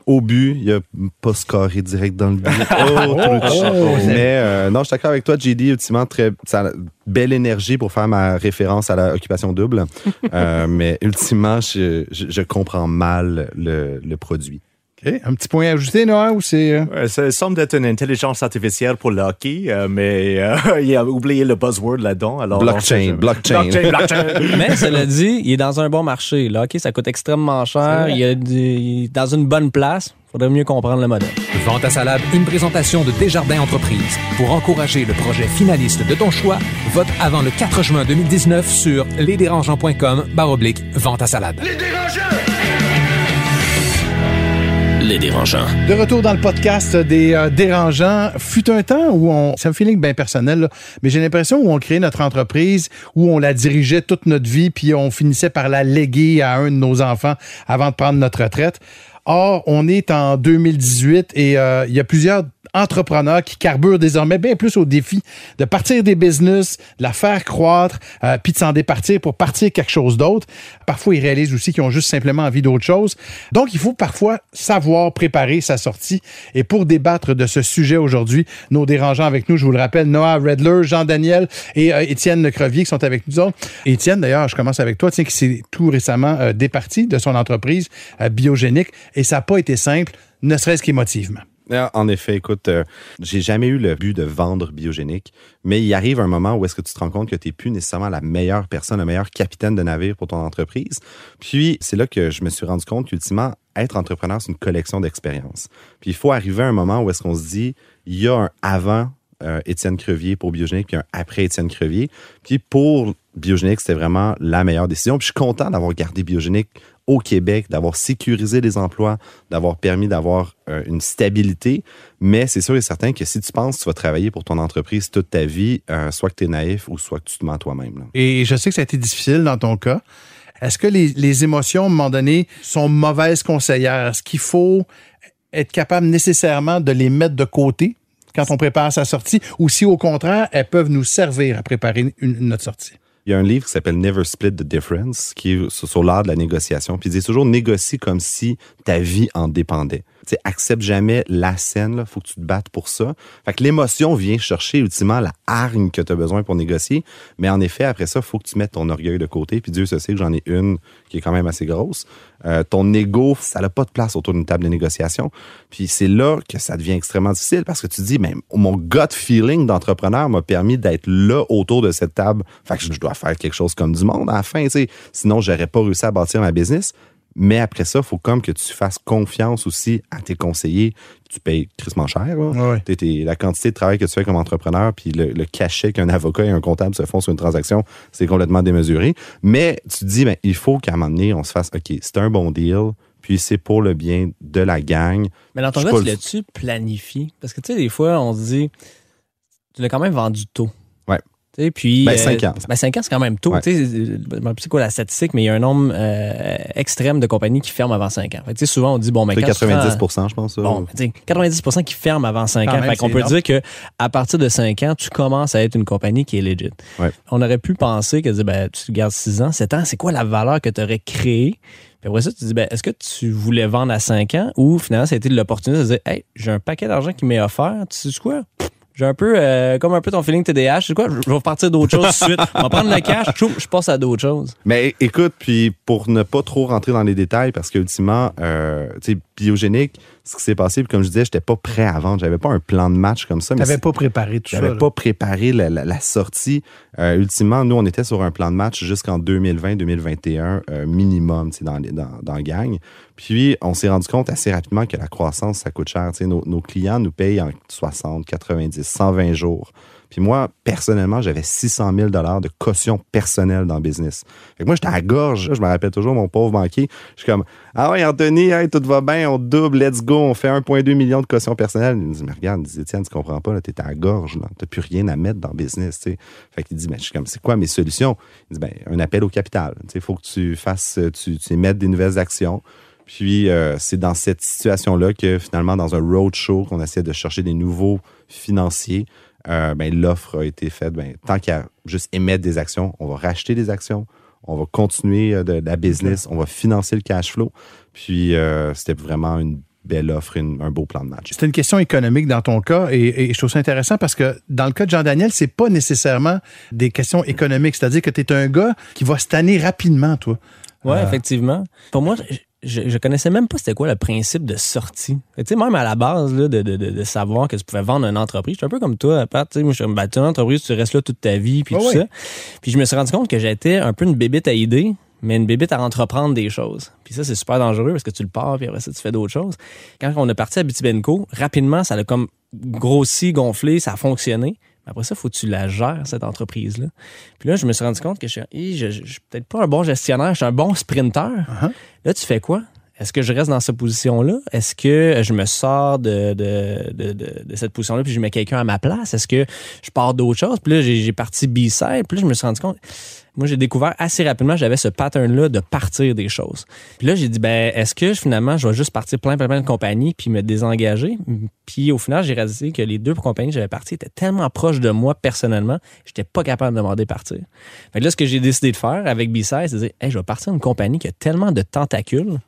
S2: Au but, il a pas scoré direct dans le but. Oh, truc.
S1: oh.
S2: Mais euh, non, je suis d'accord avec toi, JD. Ultimement, très ça belle énergie pour faire ma référence à l'occupation double. Euh, mais ultimement, je, je, je comprends mal le, le produit.
S1: OK. Un petit point à ajouter, Noah, ou c'est. euh,
S4: Euh, Ça semble être une intelligence artificielle pour le hockey, euh, mais euh, il a oublié le buzzword là-dedans. alors
S2: Blockchain, blockchain.
S4: blockchain, blockchain.
S3: Mais cela dit, il est dans un bon marché. Là, OK, ça coûte extrêmement cher. Il, est il est dans une bonne place. faudrait mieux comprendre le modèle.
S6: Vente à salade, une présentation de Desjardins Entreprises. Pour encourager le projet finaliste de ton choix, vote avant le 4 juin 2019 sur lesdérangeants.com baroblique vente à salade.
S5: Les dérangeants.
S1: De retour dans le podcast des euh, dérangeants, fut un temps où on, c'est un feeling bien personnel, mais j'ai l'impression où on créait notre entreprise, où on la dirigeait toute notre vie, puis on finissait par la léguer à un de nos enfants avant de prendre notre retraite. Or, on est en 2018 et euh, il y a plusieurs entrepreneurs qui carburent désormais bien plus au défi de partir des business, de la faire croître, euh, puis de s'en départir pour partir quelque chose d'autre. Parfois, ils réalisent aussi qu'ils ont juste simplement envie d'autre chose. Donc, il faut parfois savoir préparer sa sortie. Et pour débattre de ce sujet aujourd'hui, nos dérangeants avec nous, je vous le rappelle, Noah Redler, Jean-Daniel et euh, Étienne Crevier qui sont avec nous autres. Étienne, d'ailleurs, je commence avec toi, tiens, qui s'est tout récemment euh, départi de son entreprise euh, biogénique et ça n'a pas été simple, ne serait-ce qu'émotivement.
S2: En effet, écoute, euh, j'ai jamais eu le but de vendre biogénique, mais il arrive un moment où est-ce que tu te rends compte que tu n'es plus nécessairement la meilleure personne, le meilleur capitaine de navire pour ton entreprise. Puis c'est là que je me suis rendu compte qu'ultimement, être entrepreneur, c'est une collection d'expériences. Puis il faut arriver à un moment où est-ce qu'on se dit, il y a un avant euh, Étienne Crevier pour Biogénique, puis un après Étienne Crevier. Puis pour Biogénique, c'était vraiment la meilleure décision. Puis je suis content d'avoir gardé Biogénique au Québec, d'avoir sécurisé les emplois, d'avoir permis d'avoir euh, une stabilité. Mais c'est sûr et certain que si tu penses que tu vas travailler pour ton entreprise toute ta vie, euh, soit que tu es naïf ou soit que tu te mens toi-même.
S1: Et je sais que ça a été difficile dans ton cas. Est-ce que les, émotions, à un moment donné, sont mauvaises conseillères? Est-ce qu'il faut être capable nécessairement de les mettre de côté quand on prépare sa sortie? Ou si au contraire, elles peuvent nous servir à préparer notre sortie?
S2: Il y a un livre qui s'appelle Never Split the Difference, qui est sur, l'art de la négociation. Puis il dit toujours négocie comme si ta vie en dépendait. Tu sais, accepte jamais la scène, là. Faut que tu te battes pour ça. Fait que l'émotion vient chercher ultimement la hargne que tu as besoin pour négocier. Mais en effet, après ça, faut que tu mettes ton orgueil de côté. Puis Dieu se sait que j'en ai une qui est quand même assez grosse. Euh, ton ego, ça n'a pas de place autour d'une table de négociation. Puis c'est là que ça devient extrêmement difficile parce que tu dis, mais mon gut feeling d'entrepreneur m'a permis d'être là autour de cette table. Fait que je dois faire quelque chose comme du monde à la fin, tu sais. Sinon, j'aurais pas réussi à bâtir ma business. Mais après ça, il faut comme que tu fasses confiance aussi à tes conseillers. Tu payes tristement cher. là. T'es- la quantité de travail que tu fais comme entrepreneur, puis le, le cachet qu'un avocat et un comptable se font sur une transaction, c'est complètement démesuré. Mais tu te dis, ben, il faut qu'à un moment donné, on se fasse, OK, c'est un bon deal, puis c'est pour le bien de la gang.
S3: Mais dans ton cas, tu l'as-tu planifié? Parce que, tu sais, des fois, on se dit, tu l'as quand même vendu tôt. Puis.
S2: Ben, cinq ans.
S3: Ben, 5 ans, c'est quand même tôt.
S2: Ouais.
S3: Euh, c'est quoi la statistique, mais il y a un nombre euh, extrême de compagnies qui ferment avant 5 ans. Fait que, tu sais, souvent, on dit, bon, ben, tu
S2: 90
S3: prends-
S2: je pense. ça.
S3: Bon, tu sais, 90% qui ferment avant 5
S1: Quand
S3: ans.
S1: même,
S3: fait qu'on peut
S1: énorme.
S3: dire que à partir de 5 ans, tu commences à être une compagnie qui est legit.
S2: Ouais.
S3: On aurait pu penser que ben, tu gardes 6 ans, 7 ans, c'est quoi la valeur que tu aurais créée? Puis après ça, tu te dis, ben, est-ce que tu voulais vendre à 5 ans ou finalement, ça a été l'opportunité de dire, hey, j'ai un paquet d'argent qui m'est offert, tu sais quoi? J'ai un peu, euh, comme un peu ton feeling TDAH, tu sais quoi? Je vais partir d'autre chose tout de suite. On va prendre le cash, tchou, je passe à d'autres choses.
S2: Mais écoute, puis pour ne pas trop rentrer dans les détails, parce qu'ultimement, euh, tu sais, biogénique, ce qui s'est passé, puis comme je disais, j'étais pas prêt à vendre. J'avais pas un plan de match comme ça. mais
S1: T'avais
S2: c'est-
S1: pas préparé tout ça.
S2: J'avais pas préparé la, la- la sortie. Euh, ultimement, nous, on était sur un plan de match jusqu'en 2020-2021 euh, minimum tu sais, dans, dans, dans la gang. Puis, on s'est rendu compte assez rapidement que la croissance, ça coûte cher. Nos, nos clients nous payent en 60, 90, 120 jours. Puis moi, personnellement, j'avais 600 000 de caution personnelle dans le business. Fait que moi, j'étais à gorge. Je me rappelle toujours, mon pauvre banquier. Je suis comme, ah ouais, Anthony, hey, tout va bien, on double, let's go, on fait 1,2 million de caution personnelle. Il me dit, mais regarde, il dit, Étienne, tu comprends pas, t'es à la gorge. T'as plus rien à mettre dans le business, tu sais. Fait qu'il dit, mais je suis comme, c'est quoi mes solutions? Il dit, ben, un appel au capital. Il faut que tu fasses, tu, tu émettes des nouvelles actions. Puis, euh, c'est dans cette situation-là que finalement, dans un roadshow, qu'on essaie de chercher des nouveaux financiers, euh, ben, l'offre a été faite. Ben, tant qu'à juste émettre des actions, on va racheter des actions, on va continuer euh, de, de la business, on va financer le cash flow. Puis, euh, c'était vraiment une belle offre, une- un beau plan de match.
S1: C'est une question économique dans ton cas et, et je trouve ça intéressant parce que dans le cas de Jean-Daniel, c'est pas nécessairement des questions économiques. C'est-à-dire que tu es un gars qui va se tanner rapidement, toi.
S3: Ouais,
S1: Euh,
S3: effectivement. Pour moi, je, je connaissais même pas c'était quoi le principe de sortie. Tu sais, même à la base là, de, de, de, savoir que tu pouvais vendre une entreprise, je suis un peu comme toi, Pat. Tu sais, moi, je suis ben, une entreprise, tu restes là toute ta vie, puis tout ça. Puis je me suis rendu compte que j'étais un peu une bébite à idées, mais une bébite à entreprendre des choses. Puis ça, c'est super dangereux parce que tu le pars, puis après ça, tu fais d'autres choses. Quand on est parti à Bitibenco, rapidement, ça a comme grossi, gonflé, ça a fonctionné. Après ça, il faut que tu la gères, cette entreprise-là. Puis là, je me suis rendu compte que je suis, je, je, je suis peut-être pas un bon gestionnaire, je suis un bon sprinter.
S1: Uh-huh.
S3: Là, tu fais quoi? Est-ce que je reste dans cette position-là? Est-ce que je me sors de, de, de, de, de cette position-là puis je mets quelqu'un à ma place? Est-ce que je pars d'autre chose? Puis là, j'ai j'ai parti B-side. Puis là, je me suis rendu compte... Moi, j'ai découvert assez rapidement, j'avais ce pattern-là de partir des choses. Puis là, j'ai dit, ben, est-ce que finalement, je vais juste partir plein, plein, plein de compagnies puis me désengager? Puis au final, j'ai réalisé que les deux compagnies que j'avais parties étaient tellement proches de moi personnellement, j'étais pas capable de demander partir. Fait que là, ce que j'ai décidé de faire avec B-Side, c'est de dire, hey, je vais partir d'une compagnie qui a tellement de tentacules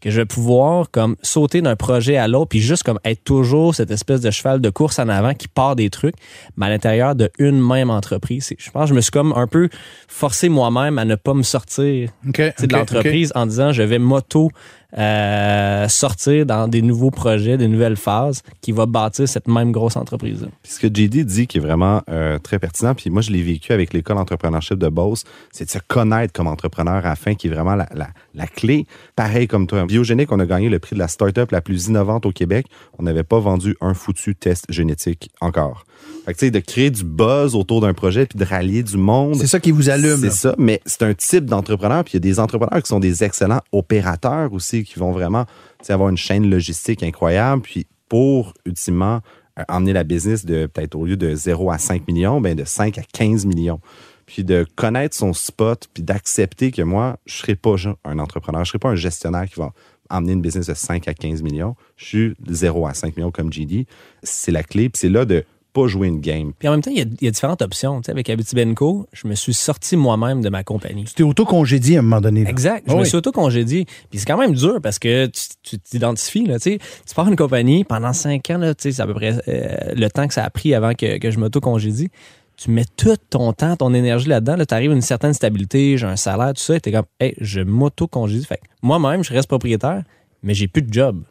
S3: que je vais pouvoir comme sauter d'un projet à l'autre puis juste comme être toujours cette espèce de cheval de course en avant qui part des trucs mais à l'intérieur de une même entreprise je pense que je me suis comme un peu forcé moi-même à ne pas me sortir de l'entreprise en disant je vais m'auto euh, sortir dans des nouveaux projets, des nouvelles phases qui va bâtir cette même grosse entreprise.
S2: Puis ce que JD dit qui est vraiment euh, très pertinent, puis moi je l'ai vécu avec l'école entrepreneurship de Beauce, c'est de se connaître comme entrepreneur à la fin qui est vraiment la, la, la clé. Pareil comme toi. Biogénique, on a gagné le prix de la start-up la plus innovante au Québec. On n'avait pas vendu un foutu test génétique encore. Fait que de créer du buzz autour d'un projet puis de rallier du monde.
S1: C'est ça qui vous allume.
S2: C'est ça, mais c'est un type d'entrepreneur. Puis il y a des entrepreneurs qui sont des excellents opérateurs aussi, qui vont vraiment avoir une chaîne logistique incroyable. Puis pour, ultimement, euh, emmener la business de peut-être au lieu de 0 à 5 millions, ben de 5 à 15 millions. Puis de connaître son spot, puis d'accepter que moi, je ne serai pas un entrepreneur, je ne serai pas un gestionnaire qui va emmener une business de 5 à 15 millions. Je suis 0 à 5 millions comme GD. C'est la clé. Puis c'est là de pas jouer une game.
S3: Puis en même temps, il y a, il y a différentes options. Tu sais, avec Abitibenco, je me suis sorti moi-même de ma compagnie.
S1: Tu t'es auto-congédié à un moment donné. là.
S3: Exact. Je
S1: Ah
S3: me
S1: oui.
S3: suis auto-congédié. Puis c'est quand même dur parce que tu tu t'identifies. Là, tu sais. tu pars une compagnie pendant cinq ans, là, tu sais, c'est à peu près euh, le temps que ça a pris avant que, que je m'auto-congédie. Tu mets tout ton temps, ton énergie là-dedans. Là, tu arrives à une certaine stabilité, j'ai un salaire, tout ça. Et t'es comme, hey, je m'auto-congédie. Fait que moi-même, je reste propriétaire, mais j'ai plus de job.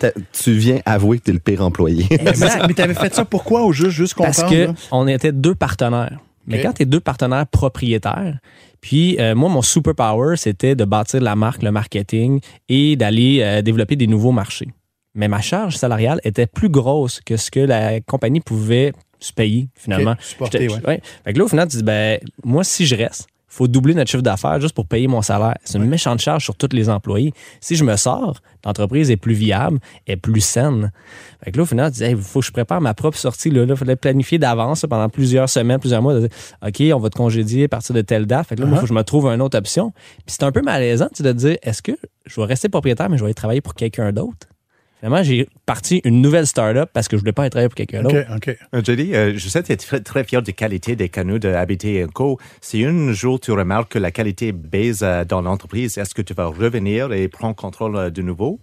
S2: Tu viens avouer que t'es le pire employé.
S3: Exact.
S1: Mais t'avais fait ça pourquoi au juste, juste
S3: Parce
S1: comprendre?
S3: que
S1: là?
S3: on était deux partenaires. Mais quand tu es deux partenaires propriétaires, puis euh, moi, mon superpower, c'était de bâtir la marque, le marketing et d'aller euh, développer des nouveaux marchés. Mais ma charge salariale était plus grosse que ce que la compagnie pouvait se payer, finalement.
S1: Supporter, ouais.
S3: ouais. Fait que là, au final, tu dis, ben, moi, si je reste, faut doubler notre chiffre d'affaires juste pour payer mon salaire. C'est une méchante charge sur tous les employés. Si je me sors, l'entreprise est plus viable, est plus saine. Fait que là, au final, tu dis, il faut que je prépare ma propre sortie. Là, il fallait planifier d'avance pendant plusieurs semaines, plusieurs mois. de dire, OK, on va te congédier à partir de telle date. Fait que là, il
S1: Uh-huh.
S3: faut que je me trouve une autre option. Puis c'est un peu malaisant de te dire, est-ce que je vais rester propriétaire, mais je vais aller travailler pour quelqu'un d'autre? Finalement, j'ai parti une nouvelle start-up parce que je voulais pas aller travailler pour quelqu'un d'autre.
S1: OK, OK.
S4: Euh, euh, je sais que tu es très, très fier des qualités des canaux de Habité Co. Si un jour tu remarques que la qualité baisse euh, dans l'entreprise, est-ce que tu vas revenir et prendre contrôle euh, de nouveau?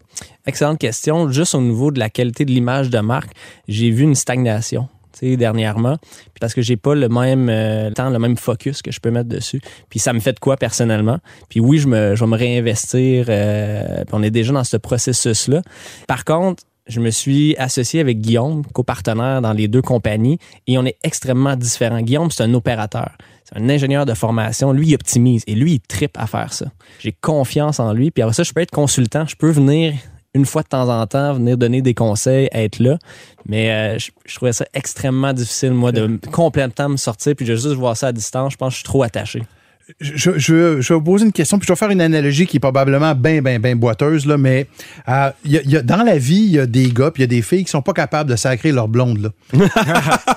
S3: Excellente question. Juste au niveau de la qualité de l'image de marque, j'ai vu une stagnation. Dernièrement, puis parce que j'ai pas le même euh, temps, le même focus que je peux mettre dessus. Puis ça me fait de quoi personnellement? Puis oui, je me, je vais me réinvestir. euh, puis on est déjà dans ce processus-là. Par contre, je me suis associé avec Guillaume, copartenaire dans les deux compagnies, et on est extrêmement différents. Guillaume, c'est un opérateur. C'est un ingénieur de formation. Lui, il optimise et lui, il tripe à faire ça. J'ai confiance en lui. Puis après ça, je peux être consultant. Je peux venir une fois de temps en temps, venir donner des conseils, être là. Mais euh, je, je trouvais ça extrêmement difficile, moi, de complètement me sortir puis de juste voir ça à distance. Je pense que je suis trop attaché.
S1: Je, je, je vais vous poser une question, puis je vais faire une analogie qui est probablement bien, bien, bien boiteuse, là, mais euh, il y a- il y a- dans la vie, il y a des gars puis il y a des filles qui sont pas capables de sacrer leur blonde. Là.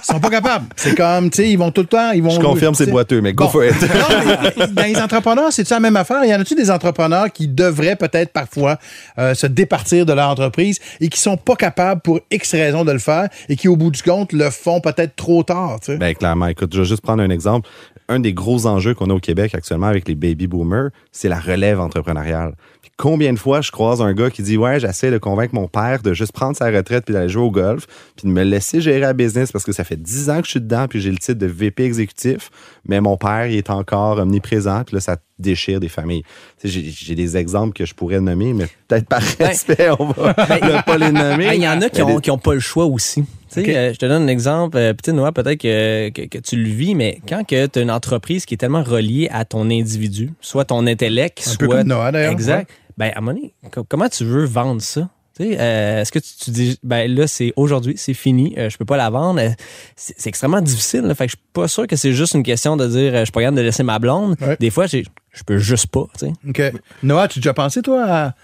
S1: ils sont pas capables. C'est comme, tu sais, ils vont tout le temps... Ils vont,
S2: Je confirme, c'est boiteux, mais go for it.
S1: Non, mais dans les entrepreneurs, c'est-tu la même affaire? Y en a-tu des entrepreneurs qui devraient peut-être parfois euh, se départir de leur entreprise et qui sont pas capables pour X raisons de le faire et qui, au bout du compte, le font peut-être trop tard?
S2: Ben, clairement, écoute, je vais juste prendre un exemple. Un des gros enjeux qu'on a au Québec actuellement avec les baby boomers, c'est la relève entrepreneuriale. Puis combien de fois je croise un gars qui dit Ouais, j'essaie de convaincre mon père de juste prendre sa retraite puis d'aller jouer au golf, puis de me laisser gérer la business parce que ça fait 10 ans que je suis dedans, puis j'ai le titre de VP exécutif, mais mon père, il est encore omniprésent, puis là, ça déchire des familles. J'ai des exemples que je pourrais nommer, mais peut-être par respect, on va ne pas les nommer.
S3: Ben, Il y en a qui
S2: Mais
S3: ont,
S2: des-
S3: qui ont pas le choix aussi. Euh, je te donne un exemple. Euh, Petit Noah, peut-être que, que, que tu le vis, mais quand tu as une entreprise qui est tellement reliée à ton individu, soit ton intellect,
S1: Un
S3: soit.
S1: peu comme Noah, d'ailleurs.
S3: Exact. Ben, à donné, co- comment tu veux vendre ça? Euh, Est-ce que tu, tu dis, ben là, c'est aujourd'hui, c'est fini, euh, je peux pas la vendre? Euh, C'est extrêmement difficile. là. fait que je suis pas sûr que c'est juste une question de dire, je suis pas capable de laisser ma blonde.
S1: Ouais.
S3: Des fois, je peux juste pas.
S1: OK. Noah, tu as déjà pensé, toi, à,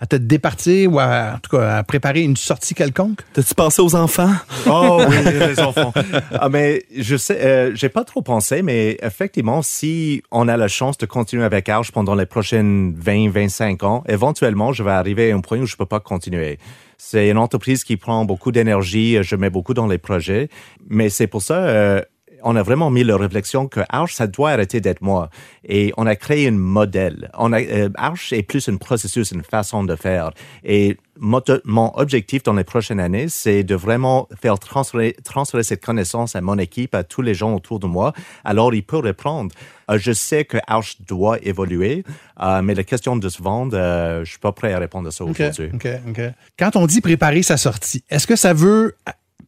S1: à te départir ou à, en tout cas, à préparer une sortie quelconque?
S2: T'as-tu pensé aux enfants?
S4: Oh oui, les enfants. Ah, mais je sais, euh, j'ai pas trop pensé, mais effectivement, si on a la chance de continuer avec Arch pendant les prochaines 20, 25 ans, éventuellement, je vais arriver à un point où je peux pas continuer. C'est une entreprise qui prend beaucoup d'énergie, je mets beaucoup dans les projets, mais c'est pour ça, euh, on a vraiment mis la réflexion que Arch, ça doit arrêter d'être moi. Et on a créé un modèle. On a, euh, Arch est plus un processus, une façon de faire. Et mon, mon objectif dans les prochaines années, c'est de vraiment faire transférer, transférer cette connaissance à mon équipe, à tous les gens autour de moi. Alors, ils peuvent reprendre. Euh, je sais que Arch doit évoluer, euh, mais la question de se vendre, je suis pas prêt à répondre à ça
S1: OK,
S4: aujourd'hui.
S1: OK, OK. Quand on dit préparer sa sortie, est-ce que ça veut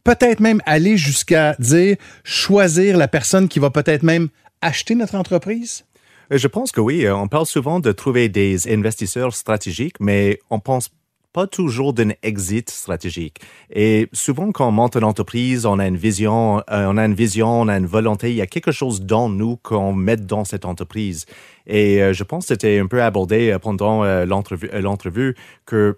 S1: peut-être même aller jusqu'à dire choisir la personne qui va peut-être même acheter notre entreprise?
S4: Euh, Je pense que oui. Euh, On parle souvent de trouver des investisseurs stratégiques, mais on pense pas toujours d'un exit stratégique. Et souvent, quand on monte une entreprise, on a une vision, euh, on a une vision, on a une volonté. Il y a quelque chose dans nous qu'on met dans cette entreprise. Et je pense que c'était un peu abordé pendant l'entrevue, l'entrevue que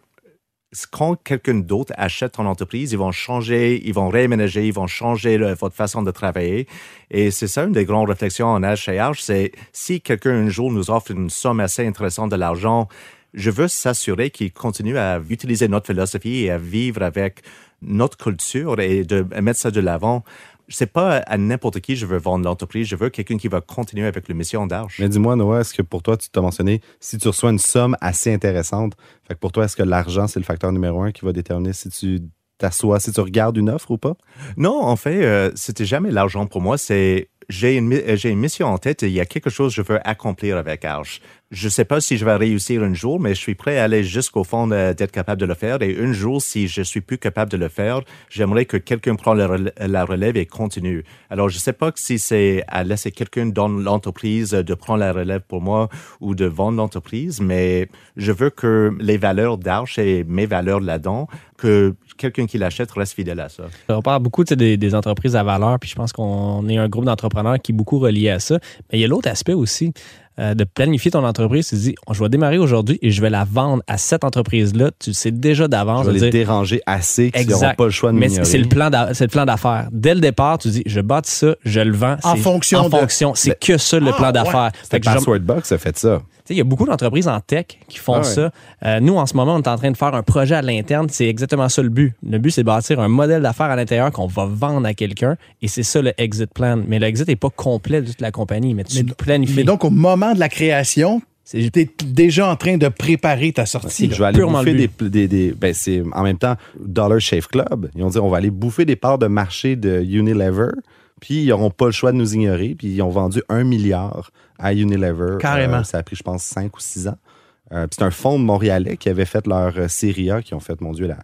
S4: quand quelqu'un d'autre achète ton entreprise, ils vont changer, ils vont réaménager, ils vont changer votre façon de travailler. Et c'est ça une des grandes réflexions en Arch, c'est si quelqu'un un jour nous offre une somme assez intéressante de l'argent, je veux s'assurer qu'il continue à utiliser notre philosophie et à vivre avec notre culture et de mettre ça de l'avant. C'est pas à n'importe qui je veux vendre l'entreprise. Je veux quelqu'un qui va continuer avec le mission d'Arche.
S2: Mais dis-moi, Noah, est-ce que pour toi, tu t'as mentionné, si tu reçois une somme assez intéressante, fait que pour toi, est-ce que l'argent, c'est le facteur numéro un qui va déterminer si tu t'assois, si tu regardes une offre ou pas?
S4: Non, en fait, euh, c'était jamais l'argent pour moi. C'est j'ai une, euh, j'ai une mission en tête et il y a quelque chose que je veux accomplir avec Arche. Je sais pas si je vais réussir un jour, mais je suis prêt à aller jusqu'au fond d'être capable de le faire. Et un jour, si je suis plus capable de le faire, j'aimerais que quelqu'un prenne la rel- la relève et continue. Alors, je sais pas si c'est à laisser quelqu'un dans l'entreprise de prendre la relève pour moi ou de vendre l'entreprise, mais je veux que les valeurs d'Arche et mes valeurs là-dedans, que quelqu'un qui l'achète reste fidèle à ça.
S3: On parle beaucoup des, des entreprises à valeur, puis je pense qu'on est un groupe d'entrepreneurs qui est beaucoup relié à ça. Mais il y a l'autre aspect aussi euh, de planifier ton entreprise. Tu te dis, je vais démarrer aujourd'hui et je vais la vendre à cette entreprise-là. Tu le sais déjà d'avance.
S2: Je vais les
S3: dire,
S2: déranger assez qu'ils n'auront pas le choix de
S3: Mais c'est c'est le plan d'a- c'est le plan d'affaires. Dès le départ, tu dis je bâtis ça, je le vends.
S1: En fonction
S3: En
S1: de-
S3: fonction. C'est
S2: Mais-
S3: que ça le
S1: Ah,
S3: plan
S1: ouais.
S3: d'affaires. Fait que
S2: Password Box a fait ça.
S3: Tu sais, il y a beaucoup d'entreprises en tech qui font
S2: Ah ouais.
S3: ça. Euh, nous, en ce moment, on est en train de faire un projet à l'interne. C'est exactement ça le but. Le but, c'est de bâtir un modèle d'affaires à l'intérieur qu'on va vendre à quelqu'un. Et c'est ça le exit plan. Mais le exit n'est pas complet de toute la compagnie, mais tu
S1: Mais-
S3: planifies.
S1: Mais donc, au moment de la création, tu es déjà en train de préparer ta sortie.
S2: Je vais aller
S3: purement
S2: bouffer des- ben c'est en même temps Dollar Shave Club. Ils ont dit on va aller bouffer des parts de marché de Unilever, puis ils n'auront pas le choix de nous ignorer, puis ils ont vendu un milliard à Unilever.
S1: Carrément.
S2: Euh, ça a pris, je pense, cinq ou six ans. Euh, puis c'est un fonds de Montréalais qui avait fait leur euh, série A, qui ont fait, mon Dieu, la,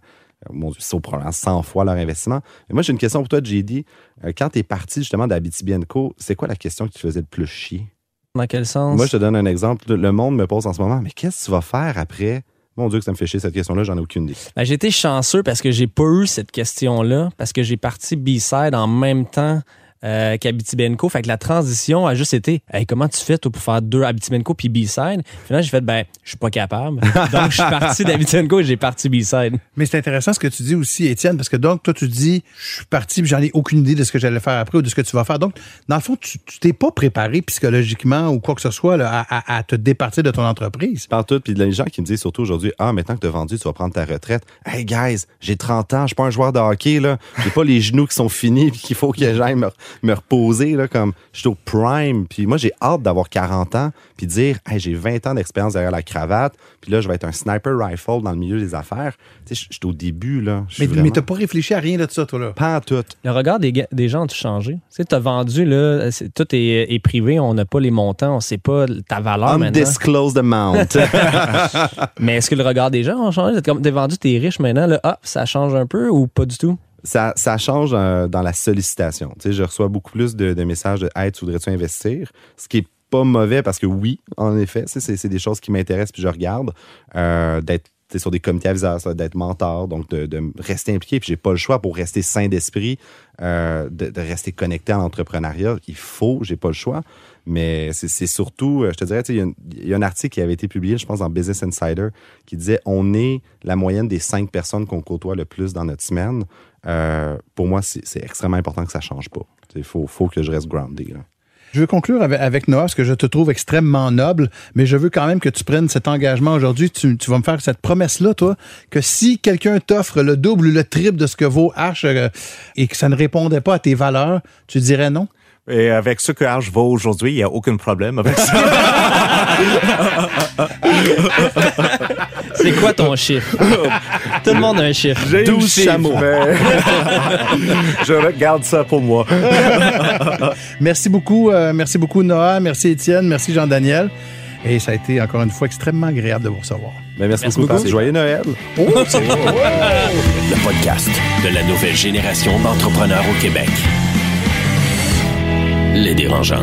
S2: euh, mon Dieu, c'est au probablement 100 fois leur investissement. Mais moi, j'ai une question pour toi, JD. Euh, quand tu es parti justement d'Abitibi Co, c'est quoi la question qui te faisait le plus chier?
S3: Dans quel sens?
S2: Moi, je te donne un exemple. Le monde me pose en ce moment, mais qu'est-ce que tu vas faire après? Mon Dieu, que ça me fait chier cette question-là, j'en ai aucune idée.
S3: Ben, j'ai été chanceux parce que j'ai pas eu cette question-là, parce que j'ai parti B-Side en même temps euh, qu'Abitibenco. Fait que la transition a juste été hey, comment tu fais toi, pour faire deux Abitibenco puis B-Side? Finalement, j'ai fait ben, je suis pas capable. Donc, je suis parti d'Abitibenco et j'ai parti B-Side.
S1: Mais c'est intéressant ce que tu dis aussi, Étienne, parce que donc, toi, tu dis, je suis parti, puis j'en ai aucune idée de ce que j'allais faire après ou de ce que tu vas faire. Donc, dans le fond, tu tu t'es pas préparé psychologiquement ou quoi que ce soit là, à, à- à te départir de ton entreprise.
S2: Par tout, puis les gens qui me disent surtout aujourd'hui, ah, maintenant que tu as vendu, tu vas prendre ta retraite. Hey, guys, j'ai 30 ans, je suis pas un joueur de hockey, là. J'ai pas les genoux qui sont finis, puis qu'il faut que j'aille me, me reposer, là, comme je suis au prime. Puis moi, j'ai hâte d'avoir 40 ans, puis de dire, hey, j'ai 20 ans d'expérience derrière la cravate, puis là, je vais être un sniper rifle dans le milieu des affaires. Tu sais, je suis au début, là.
S1: Mais, t'as pas réfléchi à rien de ça, toi, là?
S2: Pas en tout.
S3: Le regard des, gens a changé. Tu sais, t'as vendu, là, tout est, est privé, on n'a pas les montants, on sait pas ta valeur maintenant.
S2: Undisclosed amount.
S3: Mais est-ce que le regard des gens a changé? T'es comme- T'es vendu, t'es riche maintenant, là, hop, ça change un peu ou pas du tout?
S2: Ça, ça change euh, dans la sollicitation. Tu sais, je reçois beaucoup plus de, de messages de Hey, tu voudrais-tu investir? Ce qui est pas mauvais parce que oui, en effet, c'est des choses qui m'intéressent puis je regarde. Euh, d'être sur des comités aviseurs, d'être mentor, donc de, de rester impliqué. Puis j'ai pas le choix pour rester sain d'esprit, euh, de, de rester connecté à l'entrepreneuriat. Il faut, j'ai pas le choix. Mais c'est surtout, euh, je te dirais, il y il y, a un article qui avait été publié, je pense, dans Business Insider, qui disait on est la moyenne des cinq personnes qu'on côtoie le plus dans notre semaine. Euh, pour moi, c'est extrêmement important que ça change pas. Il faut, que je reste grounded. là.
S1: Je veux conclure avec, avec Noah, parce que je te trouve extrêmement noble, mais je veux quand même que tu prennes cet engagement aujourd'hui. Tu, tu vas me faire cette promesse-là, toi, que si quelqu'un t'offre le double ou le triple de ce que vaut H euh, et que ça ne répondait pas à tes valeurs, tu dirais non?
S4: Et avec ce que Arch vaut aujourd'hui, il n'y a aucun problème avec ça.
S3: C'est quoi ton chiffre? Tout le monde a un chiffre.
S4: J'ai
S2: 12
S4: une chiffre,
S2: chameaux.
S4: mais je regarde ça pour moi.
S1: Merci beaucoup, euh, merci beaucoup Noah, merci Étienne, merci Jean-Daniel. Et ça a été encore une fois extrêmement agréable de vous recevoir.
S2: Ben, merci,
S3: Merci
S2: beaucoup. Joyeux Noël.
S5: Le podcast de la nouvelle génération d'entrepreneurs au Québec.
S9: Les dérangeants.